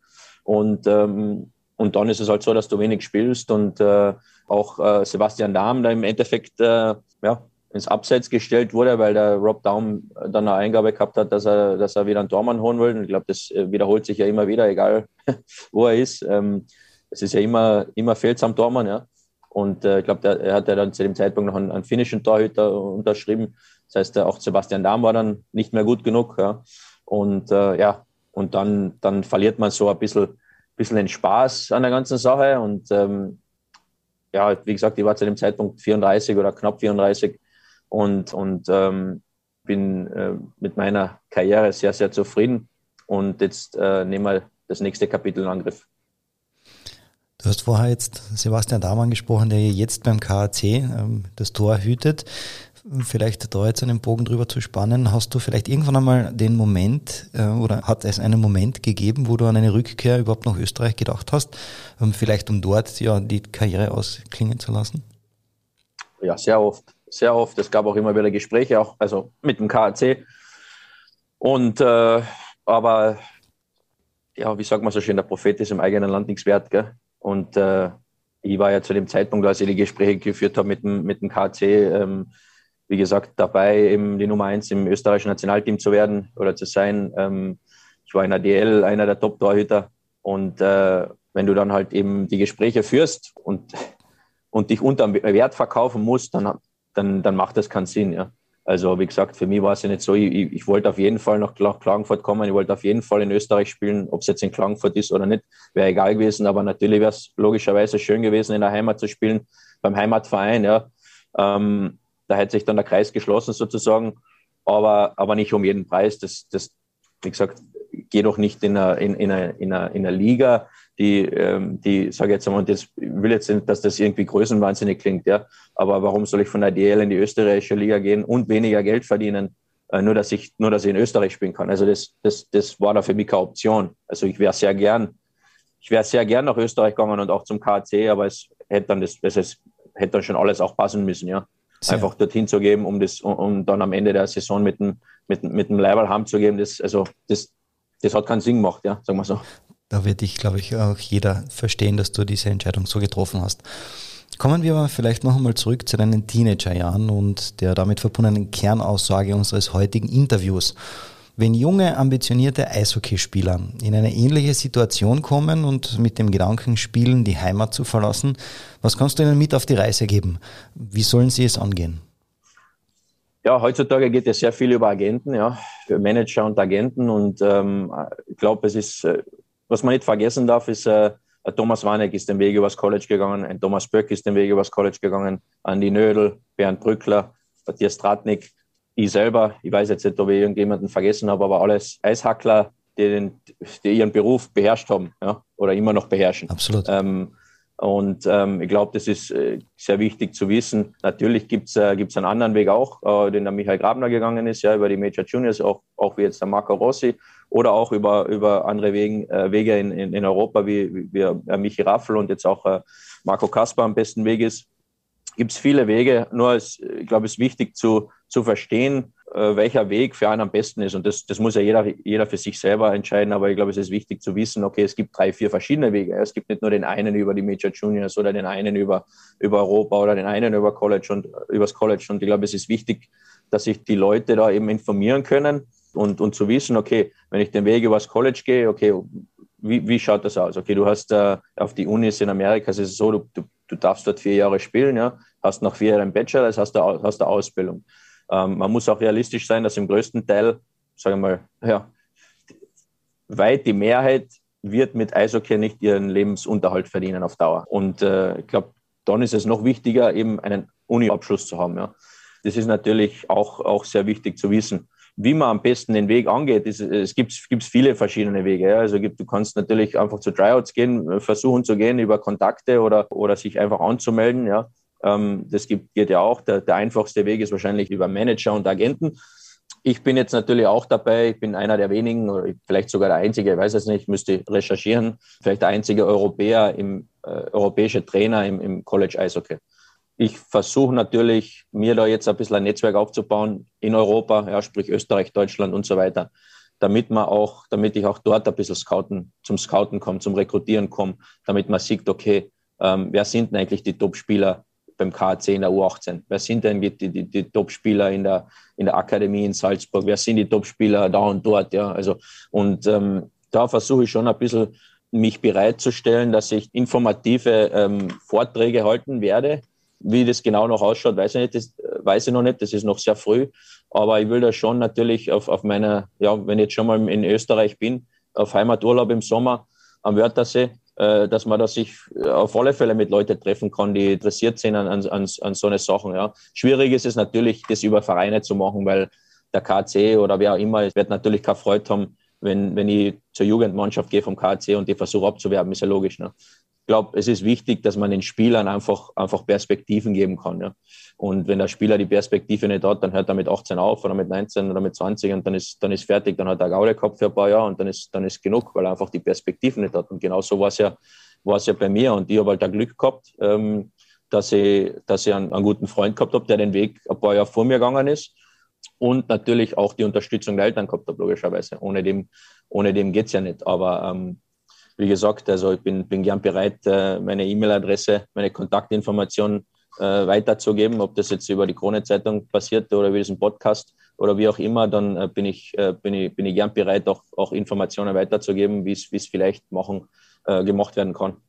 Und ähm, und dann ist es halt so, dass du wenig spielst und äh, auch äh, Sebastian Dahm da im Endeffekt äh, ja, ins Abseits gestellt wurde, weil der Rob Daum dann eine Eingabe gehabt hat, dass er, dass er wieder einen Tormann holen will. Und ich glaube, das äh, wiederholt sich ja immer wieder, egal wo er ist. Ähm, es ist ja immer, immer fehlt am Tormann, ja. Und äh, ich glaube, er hat ja dann zu dem Zeitpunkt noch einen, einen finnischen Torhüter unterschrieben. Das heißt, auch Sebastian Dahm war dann nicht mehr gut genug. Ja. Und äh, ja, und dann, dann verliert man so ein bisschen bisschen den Spaß an der ganzen Sache. Und ähm, ja, wie gesagt, ich war zu dem Zeitpunkt 34 oder knapp 34 und, und ähm, bin äh, mit meiner Karriere sehr, sehr zufrieden. Und jetzt äh, nehmen wir das nächste Kapitel in Angriff. Du hast vorher jetzt Sebastian Dahm angesprochen, der jetzt beim KAC ähm, das Tor hütet vielleicht da jetzt einen Bogen drüber zu spannen, hast du vielleicht irgendwann einmal den Moment äh, oder hat es einen Moment gegeben, wo du an eine Rückkehr überhaupt nach Österreich gedacht hast, ähm, vielleicht um dort ja die Karriere ausklingen zu lassen? Ja, sehr oft, sehr oft. Es gab auch immer wieder Gespräche, auch also mit dem KAC. Und äh, aber ja, wie sagt man so schön, der Prophet ist im eigenen Land nichts wert, gell? Und äh, ich war ja zu dem Zeitpunkt, als ich die Gespräche geführt habe mit dem, mit dem KC, ähm, wie gesagt, dabei, eben die Nummer eins im österreichischen Nationalteam zu werden oder zu sein. Ähm, ich war in der DL einer der Top-Torhüter. Und äh, wenn du dann halt eben die Gespräche führst und, und dich unter Wert verkaufen musst, dann, dann, dann macht das keinen Sinn. Ja. Also wie gesagt, für mich war es ja nicht so, ich, ich wollte auf jeden Fall nach Klagenfurt kommen, ich wollte auf jeden Fall in Österreich spielen, ob es jetzt in Klagenfurt ist oder nicht, wäre egal gewesen, aber natürlich wäre es logischerweise schön gewesen, in der Heimat zu spielen, beim Heimatverein. Ja. Ähm, da hätte sich dann der Kreis geschlossen sozusagen, aber, aber nicht um jeden Preis. Das, das wie gesagt, geht doch nicht in einer, in, in einer, in einer Liga, die, ähm, die sage jetzt einmal, das, ich will jetzt nicht, dass das irgendwie größenwahnsinnig klingt, ja, aber warum soll ich von der DL in die österreichische Liga gehen und weniger Geld verdienen, äh, nur dass ich, nur dass ich in Österreich spielen kann? Also das, das, das war da für mich keine Option. Also ich wäre sehr gern ich wäre sehr gern nach Österreich gegangen und auch zum KC, aber es hätte dann das, es hätte dann schon alles auch passen müssen, ja. Sehr. Einfach dorthin zu geben, um das, um dann am Ende der Saison mit dem, mit, mit dem Leiberl heimzugeben, das, also das, das hat keinen Sinn gemacht, ja, sagen wir so. Da wird dich, glaube ich, auch jeder verstehen, dass du diese Entscheidung so getroffen hast. Kommen wir aber vielleicht noch einmal zurück zu deinen Teenagerjahren und der damit verbundenen Kernaussage unseres heutigen Interviews. Wenn junge, ambitionierte Eishockeyspieler in eine ähnliche Situation kommen und mit dem Gedanken spielen, die Heimat zu verlassen, was kannst du ihnen mit auf die Reise geben? Wie sollen sie es angehen? Ja, heutzutage geht ja sehr viel über Agenten, ja, für Manager und Agenten. Und ähm, ich glaube, es ist, äh, was man nicht vergessen darf, ist, äh, Thomas Warneck ist den Weg übers College gegangen, ein Thomas Böck ist den Weg übers College gegangen, Andi Nödel, Bernd Brückler, Matthias Stratnik ich selber, ich weiß jetzt nicht, ob ich irgendjemanden vergessen habe, aber alles Eishackler, die, den, die ihren Beruf beherrscht haben ja, oder immer noch beherrschen. Absolut. Ähm, und ähm, ich glaube, das ist äh, sehr wichtig zu wissen. Natürlich gibt es äh, einen anderen Weg auch, äh, den der Michael Grabner gegangen ist, ja, über die Major Juniors, auch, auch wie jetzt der Marco Rossi oder auch über, über andere Wegen, äh, Wege in, in, in Europa, wie, wie, wie äh, Michi Raffel und jetzt auch äh, Marco Kasper am besten Weg ist. Gibt es viele Wege, nur ist, ich glaube, es ist wichtig zu, zu verstehen, äh, welcher Weg für einen am besten ist. Und das, das muss ja jeder, jeder für sich selber entscheiden. Aber ich glaube, es ist wichtig zu wissen, okay, es gibt drei, vier verschiedene Wege. Es gibt nicht nur den einen über die Major Juniors oder den einen über, über Europa oder den einen über College und übers College. Und ich glaube, es ist wichtig, dass sich die Leute da eben informieren können und, und zu wissen, okay, wenn ich den Weg übers College gehe, okay, wie, wie schaut das aus? Okay, du hast äh, auf die Unis in Amerika, es ist so, du, du, du darfst dort vier Jahre spielen, ja, hast nach vier Jahren Bachelor, das hast du hast du Ausbildung. Ähm, man muss auch realistisch sein, dass im größten Teil, sagen wir mal, ja, weit die Mehrheit wird mit Eishockey nicht ihren Lebensunterhalt verdienen auf Dauer. Und äh, ich glaube, dann ist es noch wichtiger, eben einen Uni-Abschluss zu haben. Ja. Das ist natürlich auch, auch sehr wichtig zu wissen. Wie man am besten den Weg angeht, ist, es gibt gibt's viele verschiedene Wege. Ja. Also gibt, du kannst natürlich einfach zu Tryouts gehen, versuchen zu gehen über Kontakte oder, oder sich einfach anzumelden. Ja. Ähm, das gibt, geht ja auch. Der, der einfachste Weg ist wahrscheinlich über Manager und Agenten. Ich bin jetzt natürlich auch dabei. Ich bin einer der wenigen, oder vielleicht sogar der einzige, ich weiß es nicht, müsste recherchieren, vielleicht der einzige Europäer, im, äh, europäische Trainer im, im College Eishockey. Ich versuche natürlich, mir da jetzt ein bisschen ein Netzwerk aufzubauen in Europa, ja, sprich Österreich, Deutschland und so weiter, damit man auch, damit ich auch dort ein bisschen scouten, zum Scouten komme, zum Rekrutieren komme, damit man sieht, okay, ähm, wer sind denn eigentlich die Top-Spieler beim KAC in der U18? Wer sind denn die, die, die Top-Spieler in der, in der Akademie in Salzburg? Wer sind die Top-Spieler da und dort? Ja, also, und ähm, da versuche ich schon ein bisschen mich bereitzustellen, dass ich informative ähm, Vorträge halten werde. Wie das genau noch ausschaut, weiß ich nicht, das weiß ich noch nicht, das ist noch sehr früh. Aber ich will da schon natürlich auf, auf meiner, ja, wenn ich jetzt schon mal in Österreich bin, auf Heimaturlaub im Sommer am Wörthersee, äh, dass man da sich äh, auf alle Fälle mit Leuten treffen kann, die interessiert sind an, an, an so eine Sachen. Ja. Schwierig ist es natürlich, das über Vereine zu machen, weil der KC oder wer auch immer wird natürlich keine Freude haben, wenn, wenn ich zur Jugendmannschaft gehe vom KC und die versuche abzuwerben, ist ja logisch. Ne? Ich glaube, es ist wichtig, dass man den Spielern einfach, einfach Perspektiven geben kann. Ja? Und wenn der Spieler die Perspektive nicht hat, dann hört er mit 18 auf oder mit 19 oder mit 20 und dann ist, dann ist fertig. Dann hat er Gaule gehabt für ein paar Jahre und dann ist, dann ist genug, weil er einfach die Perspektive nicht hat. Und genau so war es ja, ja bei mir. Und ich habe halt da Glück gehabt, ähm, dass ich, dass ich einen, einen guten Freund gehabt habe, der den Weg ein paar Jahre vor mir gegangen ist. Und natürlich auch die Unterstützung der Eltern gehabt habe, logischerweise. Ohne dem, ohne dem geht es ja nicht. Aber ähm, wie gesagt, also ich bin, bin gern bereit, äh, meine E-Mail-Adresse, meine Kontaktinformationen äh, weiterzugeben, ob das jetzt über die Krone-Zeitung passiert oder über diesen Podcast oder wie auch immer, dann äh, bin, ich, äh, bin, ich, bin ich gern bereit, auch, auch Informationen weiterzugeben, wie es vielleicht machen, äh, gemacht werden kann.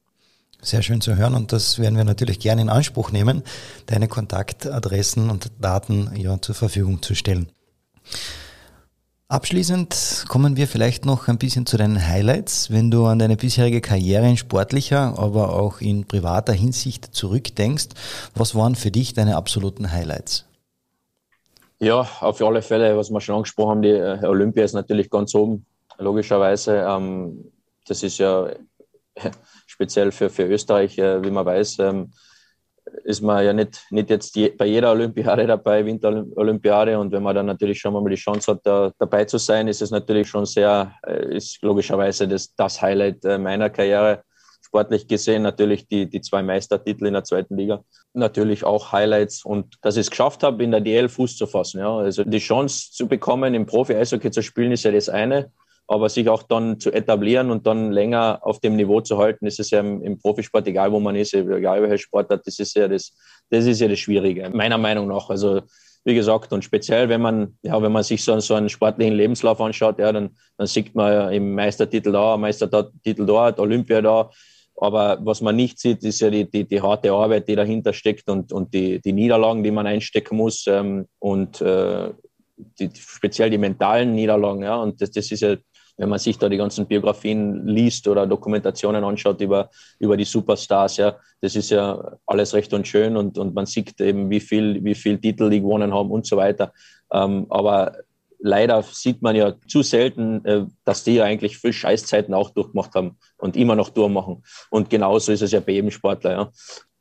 Sehr schön zu hören und das werden wir natürlich gerne in Anspruch nehmen, deine Kontaktadressen und Daten ja, zur Verfügung zu stellen. Abschließend kommen wir vielleicht noch ein bisschen zu deinen Highlights. Wenn du an deine bisherige Karriere in sportlicher, aber auch in privater Hinsicht zurückdenkst, was waren für dich deine absoluten Highlights? Ja, auf alle Fälle, was wir schon angesprochen haben, die äh, Olympia ist natürlich ganz oben, logischerweise. Ähm, das ist ja speziell für, für Österreich, äh, wie man weiß, ähm, ist man ja nicht, nicht jetzt je, bei jeder Olympiade dabei, Winterolympiade. Und wenn man dann natürlich schon mal die Chance hat, da, dabei zu sein, ist es natürlich schon sehr, äh, ist logischerweise das, das Highlight äh, meiner Karriere. Sportlich gesehen natürlich die, die zwei Meistertitel in der zweiten Liga. Natürlich auch Highlights und dass ich es geschafft habe, in der DL Fuß zu fassen. Ja. Also die Chance zu bekommen, im Profi-Eishockey zu spielen, ist ja das eine aber sich auch dann zu etablieren und dann länger auf dem Niveau zu halten, ist es ja im, im Profisport, egal wo man ist, egal welcher Sport hat, das ist ja das, das ist ja das Schwierige, meiner Meinung nach. Also wie gesagt, und speziell, wenn man, ja, wenn man sich so, so einen sportlichen Lebenslauf anschaut, ja, dann, dann sieht man ja im Meistertitel da, Meistertitel dort, Olympia da. Aber was man nicht sieht, ist ja die, die, die harte Arbeit, die dahinter steckt und, und die, die Niederlagen, die man einstecken muss ähm, und äh, die, speziell die mentalen Niederlagen. Ja, und das, das ist ja wenn man sich da die ganzen Biografien liest oder Dokumentationen anschaut über, über die Superstars, ja, das ist ja alles recht und schön und, und man sieht eben, wie viel, wie viel Titel die gewonnen haben und so weiter. Ähm, aber leider sieht man ja zu selten, äh, dass die ja eigentlich viel Scheißzeiten auch durchgemacht haben und immer noch durchmachen. Und genauso ist es ja bei jedem Sportler.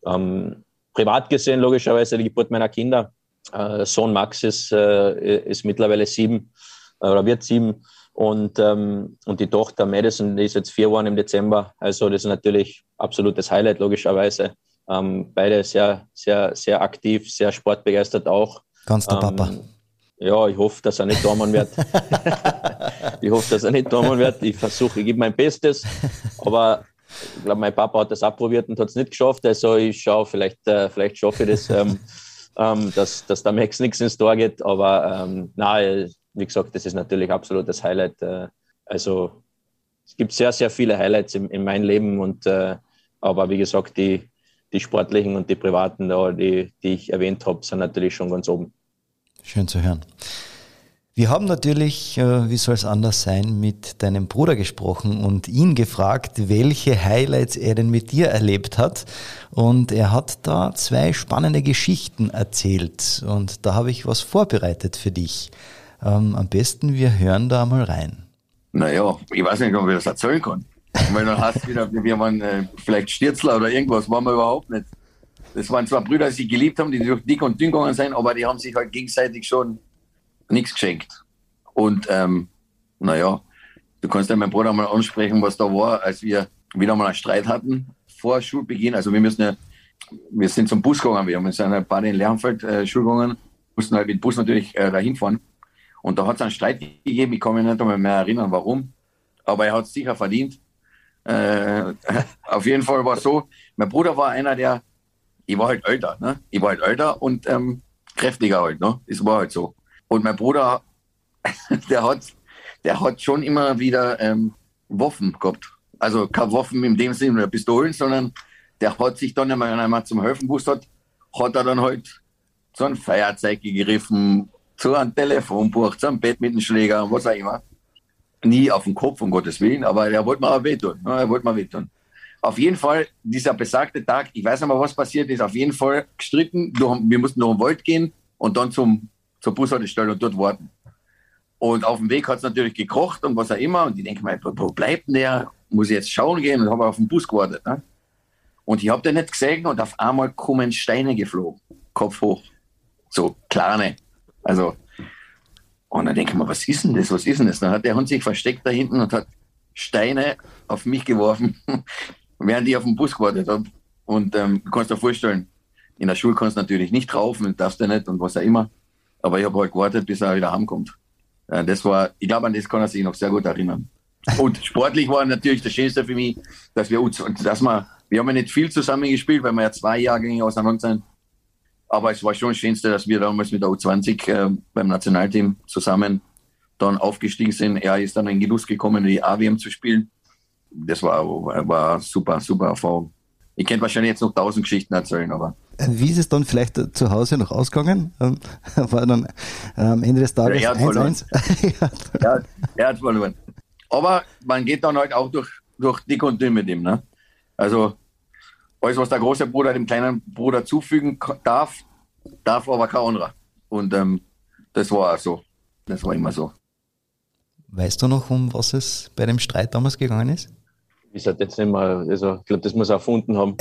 Ja. Ähm, privat gesehen, logischerweise, die Geburt meiner Kinder. Äh, Sohn Max ist, äh, ist mittlerweile sieben äh, oder wird sieben. Und, ähm, und die Tochter Madison, die ist jetzt vier geworden im Dezember. Also das ist natürlich absolutes Highlight, logischerweise. Ähm, beide sehr, sehr, sehr aktiv, sehr sportbegeistert auch. Ganz der ähm, Papa. Ja, ich hoffe, dass er nicht Dormann wird. ich hoffe, dass er nicht Dormann wird. Ich versuche, ich gebe mein Bestes. Aber ich glaube, mein Papa hat das auch probiert und hat es nicht geschafft. Also ich schaue, vielleicht, äh, vielleicht schaffe ich das, ähm, ähm, dass, dass der Max nichts ins Tor geht. Aber ähm, nein, wie gesagt, das ist natürlich absolut das Highlight. Äh, also es gibt sehr, sehr viele Highlights in, in meinem Leben und äh, aber wie gesagt, die, die sportlichen und die privaten, die, die ich erwähnt habe, sind natürlich schon ganz oben. Schön zu hören. Wir haben natürlich, äh, wie soll es anders sein, mit deinem Bruder gesprochen und ihn gefragt, welche Highlights er denn mit dir erlebt hat. Und er hat da zwei spannende Geschichten erzählt. Und da habe ich was vorbereitet für dich. Ähm, am besten, wir hören da mal rein. Naja, ich weiß nicht, ob ich das erzählen kann. Weil dann heißt wieder, wir waren äh, vielleicht Stürzler oder irgendwas, waren wir überhaupt nicht. Das waren zwei Brüder, die sich geliebt haben, die durch dick und dünn gegangen sind, aber die haben sich halt gegenseitig schon nichts geschenkt. Und ähm, naja, du kannst ja meinen Bruder mal ansprechen, was da war, als wir wieder mal einen Streit hatten vor Schulbeginn. Also wir müssen ja, wir sind zum Bus gegangen, wir haben uns ein paar in Lernfeld äh, Schul gegangen, mussten halt mit dem Bus natürlich äh, dahin fahren. Und da hat es einen Streit gegeben, ich kann mich nicht einmal mehr erinnern, warum, aber er hat es sicher verdient. Äh, auf jeden Fall war es so, mein Bruder war einer, der, ich war halt älter, ne? ich war halt älter und ähm, kräftiger halt, ne? das war halt so. Und mein Bruder, der hat, der hat schon immer wieder ähm, Waffen gehabt. Also keine Waffen in dem Sinne Pistolen, sondern der hat sich dann, wenn er einmal zum Helfen gewusst hat, hat er dann halt so ein Feuerzeug gegriffen zu einem Telefonbuch, zu einem Bett mit einem Schläger, was auch immer. Nie auf den Kopf, um Gottes Willen, aber er wollte mir auch wehtun. Er wollte mir wehtun. Auf jeden Fall, dieser besagte Tag, ich weiß nicht mal, was passiert ist, auf jeden Fall gestritten. Wir mussten noch im Wald gehen und dann zum, zur Bushaltestelle und dort warten. Und auf dem Weg hat es natürlich gekocht und was auch immer. Und ich denke mal, wo bleibt denn der? Muss ich jetzt schauen gehen? Und habe auf den Bus gewartet. Ne? Und ich habe den nicht gesehen und auf einmal kommen Steine geflogen. Kopf hoch. So kleine. Also, und dann denke ich mir, was ist denn das? Was ist denn das? Dann hat der Hund sich versteckt da hinten und hat Steine auf mich geworfen, während ich auf den Bus gewartet habe. Und ähm, du kannst dir vorstellen, in der Schule kannst du natürlich nicht raufen, darfst du nicht und was auch immer. Aber ich habe halt gewartet, bis er wieder heimkommt. Ja, das war, ich glaube, an das kann er sich noch sehr gut erinnern. Und sportlich war natürlich das Schönste für mich, dass wir uns, dass wir, wir haben ja nicht viel zusammen gespielt, weil wir ja zwei Jahrgänge auseinander sind. Aber es war schon das Schönste, dass wir damals mit der U20 äh, beim Nationalteam zusammen dann aufgestiegen sind. Er ist dann in Genuss gekommen, die AWM zu spielen. Das war, war super, super Erfahrung. Ich könnte wahrscheinlich jetzt noch tausend Geschichten erzählen, aber. Äh, wie ist es dann vielleicht zu Hause noch ausgegangen? Ähm, war dann äh, am Ende des Tages ja, er, hat 1 -1. ja, er hat verloren. Aber man geht dann halt auch durch, durch dick und dünn mit ihm. Ne? Also alles, was der große Bruder dem kleinen Bruder zufügen darf, darf aber kein anderer. Und ähm, das war auch so. Das war immer so. Weißt du noch, um was es bei dem Streit damals gegangen ist? Ich sage jetzt nicht mal, also ich glaube, das muss er erfunden haben.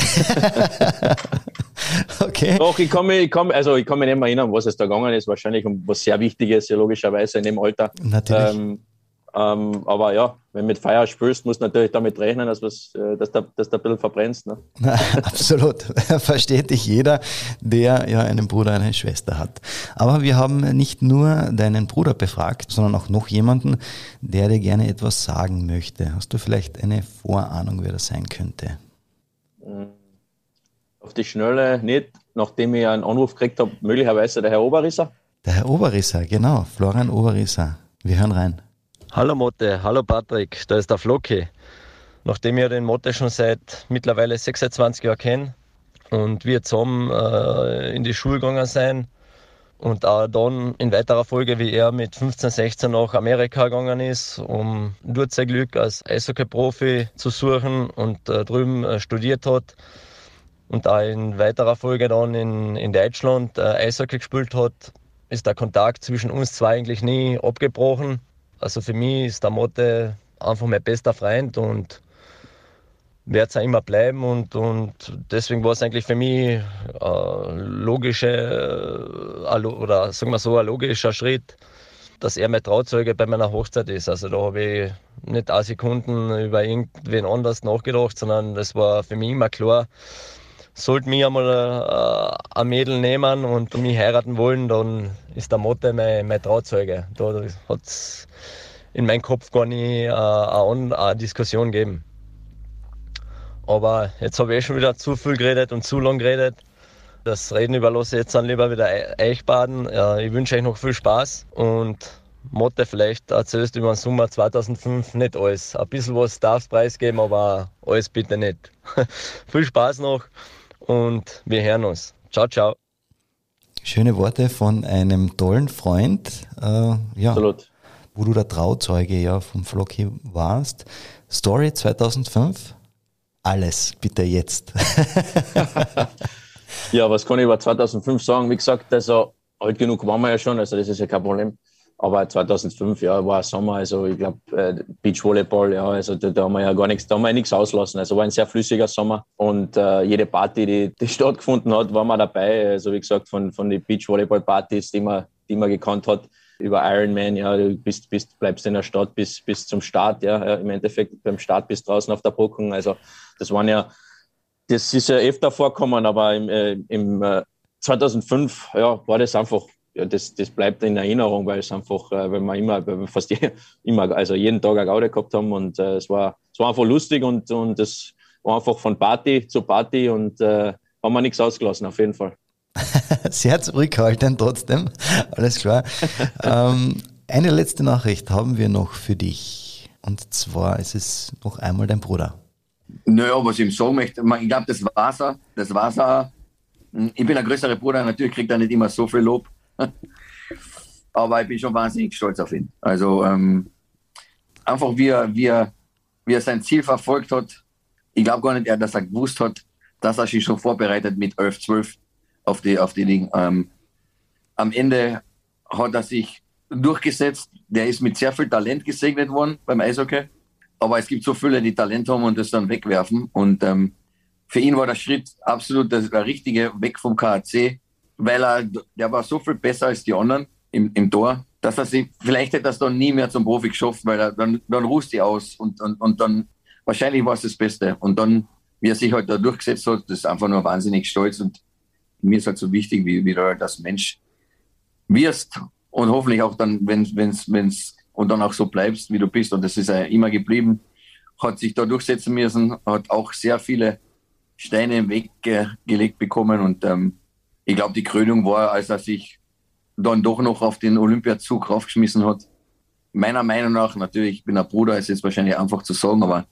okay. Doch, ich kann, mich, ich, kann, also ich kann mich nicht mehr erinnern, was es da gegangen ist. Wahrscheinlich um was sehr Wichtiges, ja, logischerweise in dem Alter. Natürlich. Ähm, ähm, aber ja, wenn du mit Feuer spürst, musst du natürlich damit rechnen, dass, was, äh, dass, du, dass du ein bisschen verbrennst. Ne? absolut. Versteht dich jeder, der ja einen Bruder, eine Schwester hat. Aber wir haben nicht nur deinen Bruder befragt, sondern auch noch jemanden, der dir gerne etwas sagen möchte. Hast du vielleicht eine Vorahnung, wer das sein könnte? Hm. Auf die Schnelle nicht, nachdem ich einen Anruf gekriegt habe, möglicherweise der Herr Oberrisser. Der Herr Oberrisser, genau, Florian Oberrisser. Wir hören rein. Hallo Motte, hallo Patrick, da ist der Flocki. Nachdem ich den Motte schon seit mittlerweile 26 Jahren kenne und wir zusammen äh, in die Schule gegangen sind und auch dann in weiterer Folge, wie er mit 15, 16 nach Amerika gegangen ist, um dort sein Glück als Eishockey-Profi zu suchen und äh, drüben äh, studiert hat und auch in weiterer Folge dann in, in Deutschland äh, Eishockey gespielt hat, ist der Kontakt zwischen uns zwei eigentlich nie abgebrochen. Also für mich ist der Motte einfach mein bester Freund und wird es auch immer bleiben und, und deswegen war es eigentlich für mich ein logische äh, oder sagen wir so ein logischer Schritt, dass er mein Trauzeuge bei meiner Hochzeit ist. Also da habe ich nicht eine Sekunden über irgendwen anders nachgedacht, sondern es war für mich immer klar, sollte mich einmal äh, ein Mädel nehmen und mich heiraten wollen, dann ist der Motte mein, mein Trauzeuge. Da hat es in meinem Kopf gar nicht äh, eine, eine Diskussion gegeben. Aber jetzt habe ich eh schon wieder zu viel geredet und zu lang geredet. Das Reden überlasse ich jetzt dann lieber wieder Eichbaden. Äh, ich wünsche euch noch viel Spaß und Motte, vielleicht erzählst du über den Sommer 2005 nicht alles. Ein bisschen was darfst preisgeben, aber alles bitte nicht. viel Spaß noch und wir hören uns. Ciao, ciao. Schöne Worte von einem tollen Freund. Äh, ja, Absolut. Wo du der Trauzeuge ja vom Flocky warst. Story 2005. Alles, bitte jetzt. ja, was kann ich über 2005 sagen? Wie gesagt, also alt genug waren wir ja schon, also das ist ja kein Problem. Aber 2005, ja, war Sommer, also ich glaube, äh, Beachvolleyball, ja, also da, da, haben wir ja gar nichts, da haben wir ja nichts auslassen. Also war ein sehr flüssiger Sommer und äh, jede Party, die, die stattgefunden hat, war man dabei. Also wie gesagt, von, von den Beachvolleyball-Partys, die man, die man gekannt hat, über Ironman, ja, du bist, bist, bleibst in der Stadt bis, bis zum Start, ja, im Endeffekt beim Start bis draußen auf der Brückung. Also das waren ja, das ist ja öfter vorkommen, aber im, äh, im äh, 2005 ja, war das einfach ja, das, das bleibt in Erinnerung, weil es einfach, äh, weil wir immer, weil wir fast je, immer, also jeden Tag eine Gaude gehabt haben und äh, es, war, es war einfach lustig und, und es war einfach von Party zu Party und äh, haben wir nichts ausgelassen, auf jeden Fall. Sehr zurückhaltend trotzdem, alles klar. ähm, eine letzte Nachricht haben wir noch für dich und zwar ist es noch einmal dein Bruder. Naja, was ich ihm sagen möchte, ich glaube, das Wasser, das Wasser, ich bin ein größerer Bruder, natürlich kriegt er nicht immer so viel Lob, Aber ich bin schon wahnsinnig stolz auf ihn. Also ähm, einfach wie er, wie, er, wie er sein Ziel verfolgt hat. Ich glaube gar nicht, dass er gewusst hat, dass er sich schon vorbereitet mit 11, 12 auf die, auf die Dinge. Ähm, am Ende hat er sich durchgesetzt. Der ist mit sehr viel Talent gesegnet worden beim Eishockey. Aber es gibt so viele, die Talent haben und das dann wegwerfen. Und ähm, für ihn war der Schritt absolut das, der richtige, weg vom KAC weil er, der war so viel besser als die anderen im, im Tor, dass er sich, vielleicht hätte er es dann nie mehr zum Profi geschafft, weil er dann, dann ruhst die aus und, und, und dann, wahrscheinlich war es das Beste. Und dann, wie er sich halt da durchgesetzt hat, das ist einfach nur wahnsinnig stolz und mir ist halt so wichtig, wie, wie du halt als Mensch wirst und hoffentlich auch dann, wenn es, wenn's, und dann auch so bleibst, wie du bist. Und das ist ja immer geblieben, hat sich da durchsetzen müssen, hat auch sehr viele Steine im Weg ge gelegt bekommen und ähm, ich glaube, die Krönung war, als er sich dann doch noch auf den Olympiazug raufgeschmissen hat. Meiner Meinung nach, natürlich, ich bin ein Bruder, ist jetzt wahrscheinlich einfach zu sagen, aber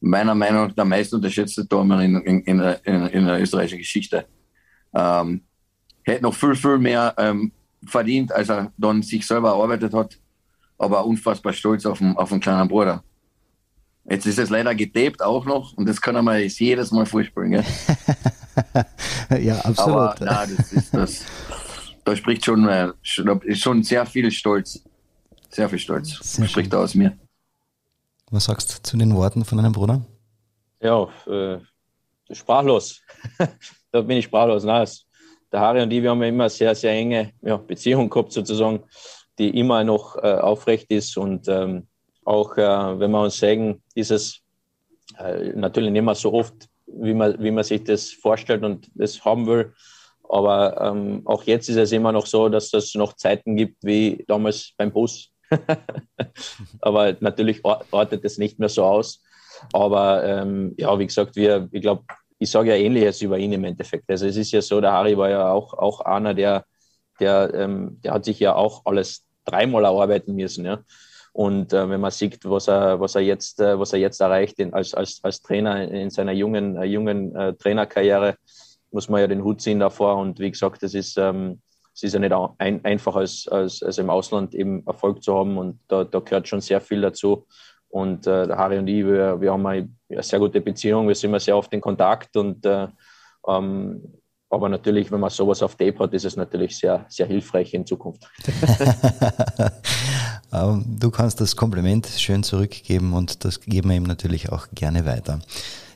meiner Meinung nach der meist unterschätzte Tormann in, in, in, in, in der österreichischen Geschichte. Ähm, hätte noch viel, viel mehr ähm, verdient, als er dann sich selber erarbeitet hat, aber unfassbar stolz auf den, auf den kleinen Bruder. Jetzt ist es leider getaped auch noch und das kann er mir jedes Mal vorspielen. ja, absolut. Aber na, das ist das. Da spricht schon, äh, schon sehr viel Stolz. Sehr viel Stolz. Sehr spricht schön. aus mir. Was sagst du zu den Worten von deinem Bruder? Ja, äh, sprachlos. da bin ich sprachlos. Nein, der Harry und ich, wir haben ja immer sehr, sehr enge ja, Beziehung gehabt, sozusagen, die immer noch äh, aufrecht ist. Und ähm, auch äh, wenn wir uns sagen, ist es äh, natürlich nicht mehr so oft, wie man, wie man sich das vorstellt und das haben will. Aber ähm, auch jetzt ist es immer noch so, dass es noch Zeiten gibt wie damals beim Bus. Aber natürlich ortet es nicht mehr so aus. Aber ähm, ja, wie gesagt, wir, ich glaube, ich sage ja Ähnliches über ihn im Endeffekt. Also es ist ja so, der Harry war ja auch, auch einer, der, der, ähm, der hat sich ja auch alles dreimal erarbeiten müssen. Ja. Und äh, wenn man sieht, was er, was er jetzt, äh, was er jetzt erreicht in, als, als, als Trainer in seiner jungen, äh, jungen äh, Trainerkarriere, muss man ja den Hut ziehen davor. Und wie gesagt, es ist, ähm, ist ja nicht ein, einfach als, als, als im Ausland eben Erfolg zu haben. Und da, da gehört schon sehr viel dazu. Und äh, Harry und ich, wir, wir haben eine, eine, sehr gute Beziehung, wir sind immer sehr oft in Kontakt. Und, äh, ähm, aber natürlich, wenn man sowas auf Tape hat, ist es natürlich sehr, sehr hilfreich in Zukunft. Du kannst das Kompliment schön zurückgeben und das geben wir ihm natürlich auch gerne weiter.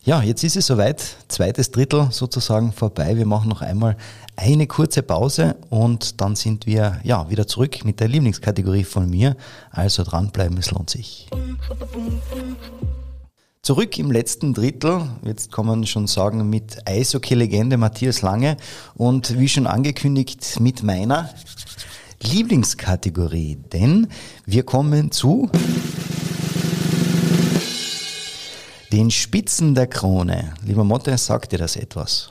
Ja, jetzt ist es soweit. Zweites Drittel sozusagen vorbei. Wir machen noch einmal eine kurze Pause und dann sind wir ja wieder zurück mit der Lieblingskategorie von mir. Also dranbleiben, es lohnt sich. Zurück im letzten Drittel, jetzt kann man schon sagen, mit Eishockey-Legende Matthias Lange und wie schon angekündigt mit meiner Lieblingskategorie, denn wir kommen zu den Spitzen der Krone. Lieber Motte, sagt dir das etwas?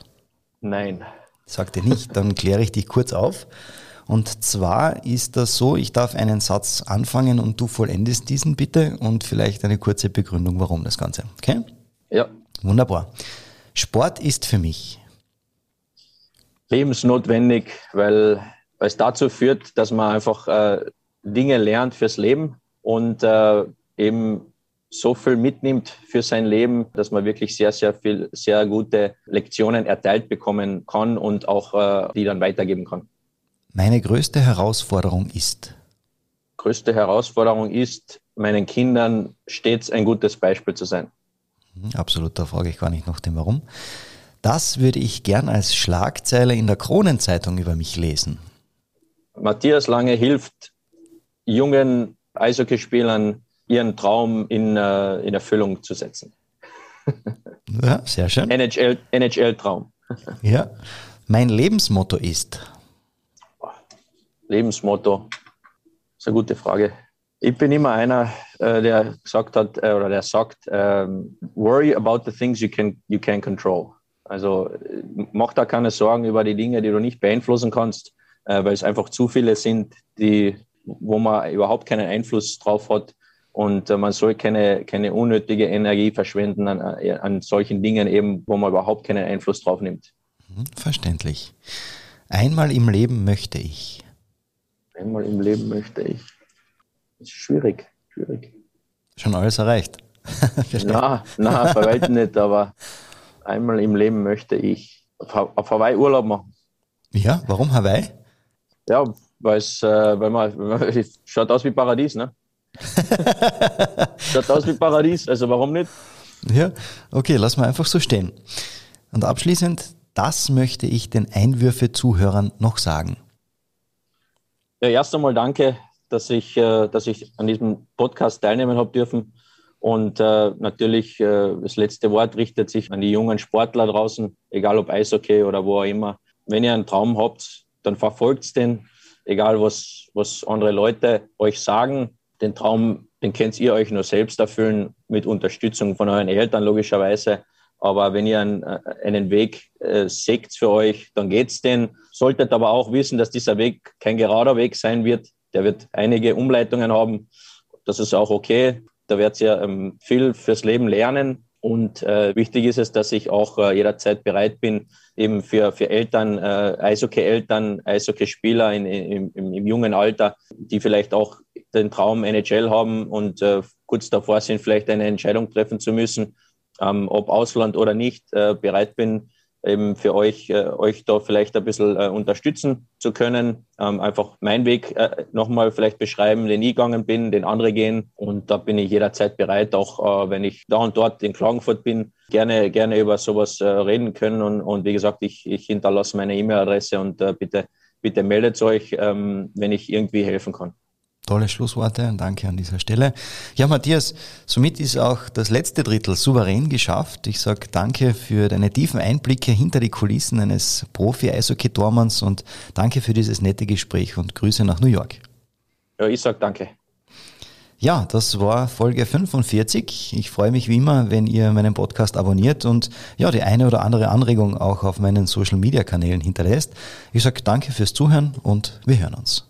Nein. Sagt dir nicht, dann kläre ich dich kurz auf. Und zwar ist das so, ich darf einen Satz anfangen und du vollendest diesen bitte und vielleicht eine kurze Begründung, warum das Ganze. Okay? Ja. Wunderbar. Sport ist für mich lebensnotwendig, weil, weil es dazu führt, dass man einfach äh, Dinge lernt fürs Leben und äh, eben so viel mitnimmt für sein Leben, dass man wirklich sehr, sehr viel, sehr gute Lektionen erteilt bekommen kann und auch äh, die dann weitergeben kann. Meine größte Herausforderung ist? Größte Herausforderung ist, meinen Kindern stets ein gutes Beispiel zu sein. Hm, absolut, da frage ich gar nicht nach dem Warum. Das würde ich gern als Schlagzeile in der Kronenzeitung über mich lesen. Matthias Lange hilft jungen Eishockeyspielern, ihren Traum in, äh, in Erfüllung zu setzen. Ja, sehr schön. NHL-Traum. NHL ja. Mein Lebensmotto ist? Lebensmotto? Das ist eine gute Frage. Ich bin immer einer, äh, der gesagt hat, äh, oder der sagt, ähm, worry about the things you can, you can control. Also mach da keine Sorgen über die Dinge, die du nicht beeinflussen kannst, weil es einfach zu viele sind, die, wo man überhaupt keinen Einfluss drauf hat. Und man soll keine, keine unnötige Energie verschwenden an, an solchen Dingen eben, wo man überhaupt keinen Einfluss drauf nimmt. Mhm, verständlich. Einmal im Leben möchte ich einmal im Leben möchte ich. Das ist schwierig, schwierig. Schon alles erreicht? na, na, weitem nicht, aber einmal im Leben möchte ich auf, auf Hawaii Urlaub machen. Ja, warum Hawaii? Ja, weil es, äh, weil man, schaut aus wie Paradies, ne? schaut aus wie Paradies, also warum nicht? Ja, okay, lass mal einfach so stehen. Und abschließend, das möchte ich den Einwürfe-Zuhörern noch sagen. Ja, erst einmal danke, dass ich, äh, dass ich an diesem Podcast teilnehmen habe dürfen. Und äh, natürlich, äh, das letzte Wort richtet sich an die jungen Sportler draußen, egal ob Eishockey oder wo auch immer. Wenn ihr einen Traum habt, dann verfolgt den, egal was, was andere Leute euch sagen. Den Traum, den könnt ihr euch nur selbst erfüllen, mit Unterstützung von euren Eltern logischerweise. Aber wenn ihr einen, äh, einen Weg äh, seht für euch, dann geht's den. Solltet aber auch wissen, dass dieser Weg kein gerader Weg sein wird. Der wird einige Umleitungen haben. Das ist auch okay. Da werdet ihr ähm, viel fürs Leben lernen. Und äh, wichtig ist es, dass ich auch äh, jederzeit bereit bin, eben für, für Eltern, äh, Eishockey-Eltern, Eishockey-Spieler in, in, im, im, jungen Alter, die vielleicht auch den Traum NHL haben und äh, kurz davor sind, vielleicht eine Entscheidung treffen zu müssen, ähm, ob Ausland oder nicht, äh, bereit bin, eben für euch, äh, euch da vielleicht ein bisschen äh, unterstützen zu können. Ähm, einfach meinen Weg äh, nochmal vielleicht beschreiben, den ich gegangen bin, den andere gehen. Und da bin ich jederzeit bereit, auch äh, wenn ich da und dort in Klagenfurt bin, gerne, gerne über sowas äh, reden können. Und, und wie gesagt, ich, ich hinterlasse meine E-Mail-Adresse und äh, bitte, bitte meldet euch, ähm, wenn ich irgendwie helfen kann. Tolle Schlussworte, danke an dieser Stelle. Ja, Matthias, somit ist auch das letzte Drittel souverän geschafft. Ich sage danke für deine tiefen Einblicke hinter die Kulissen eines Profi-Eishockey-Tormanns und danke für dieses nette Gespräch und Grüße nach New York. Ja, ich sage danke. Ja, das war Folge 45. Ich freue mich wie immer, wenn ihr meinen Podcast abonniert und ja, die eine oder andere Anregung auch auf meinen Social Media Kanälen hinterlässt. Ich sage danke fürs Zuhören und wir hören uns.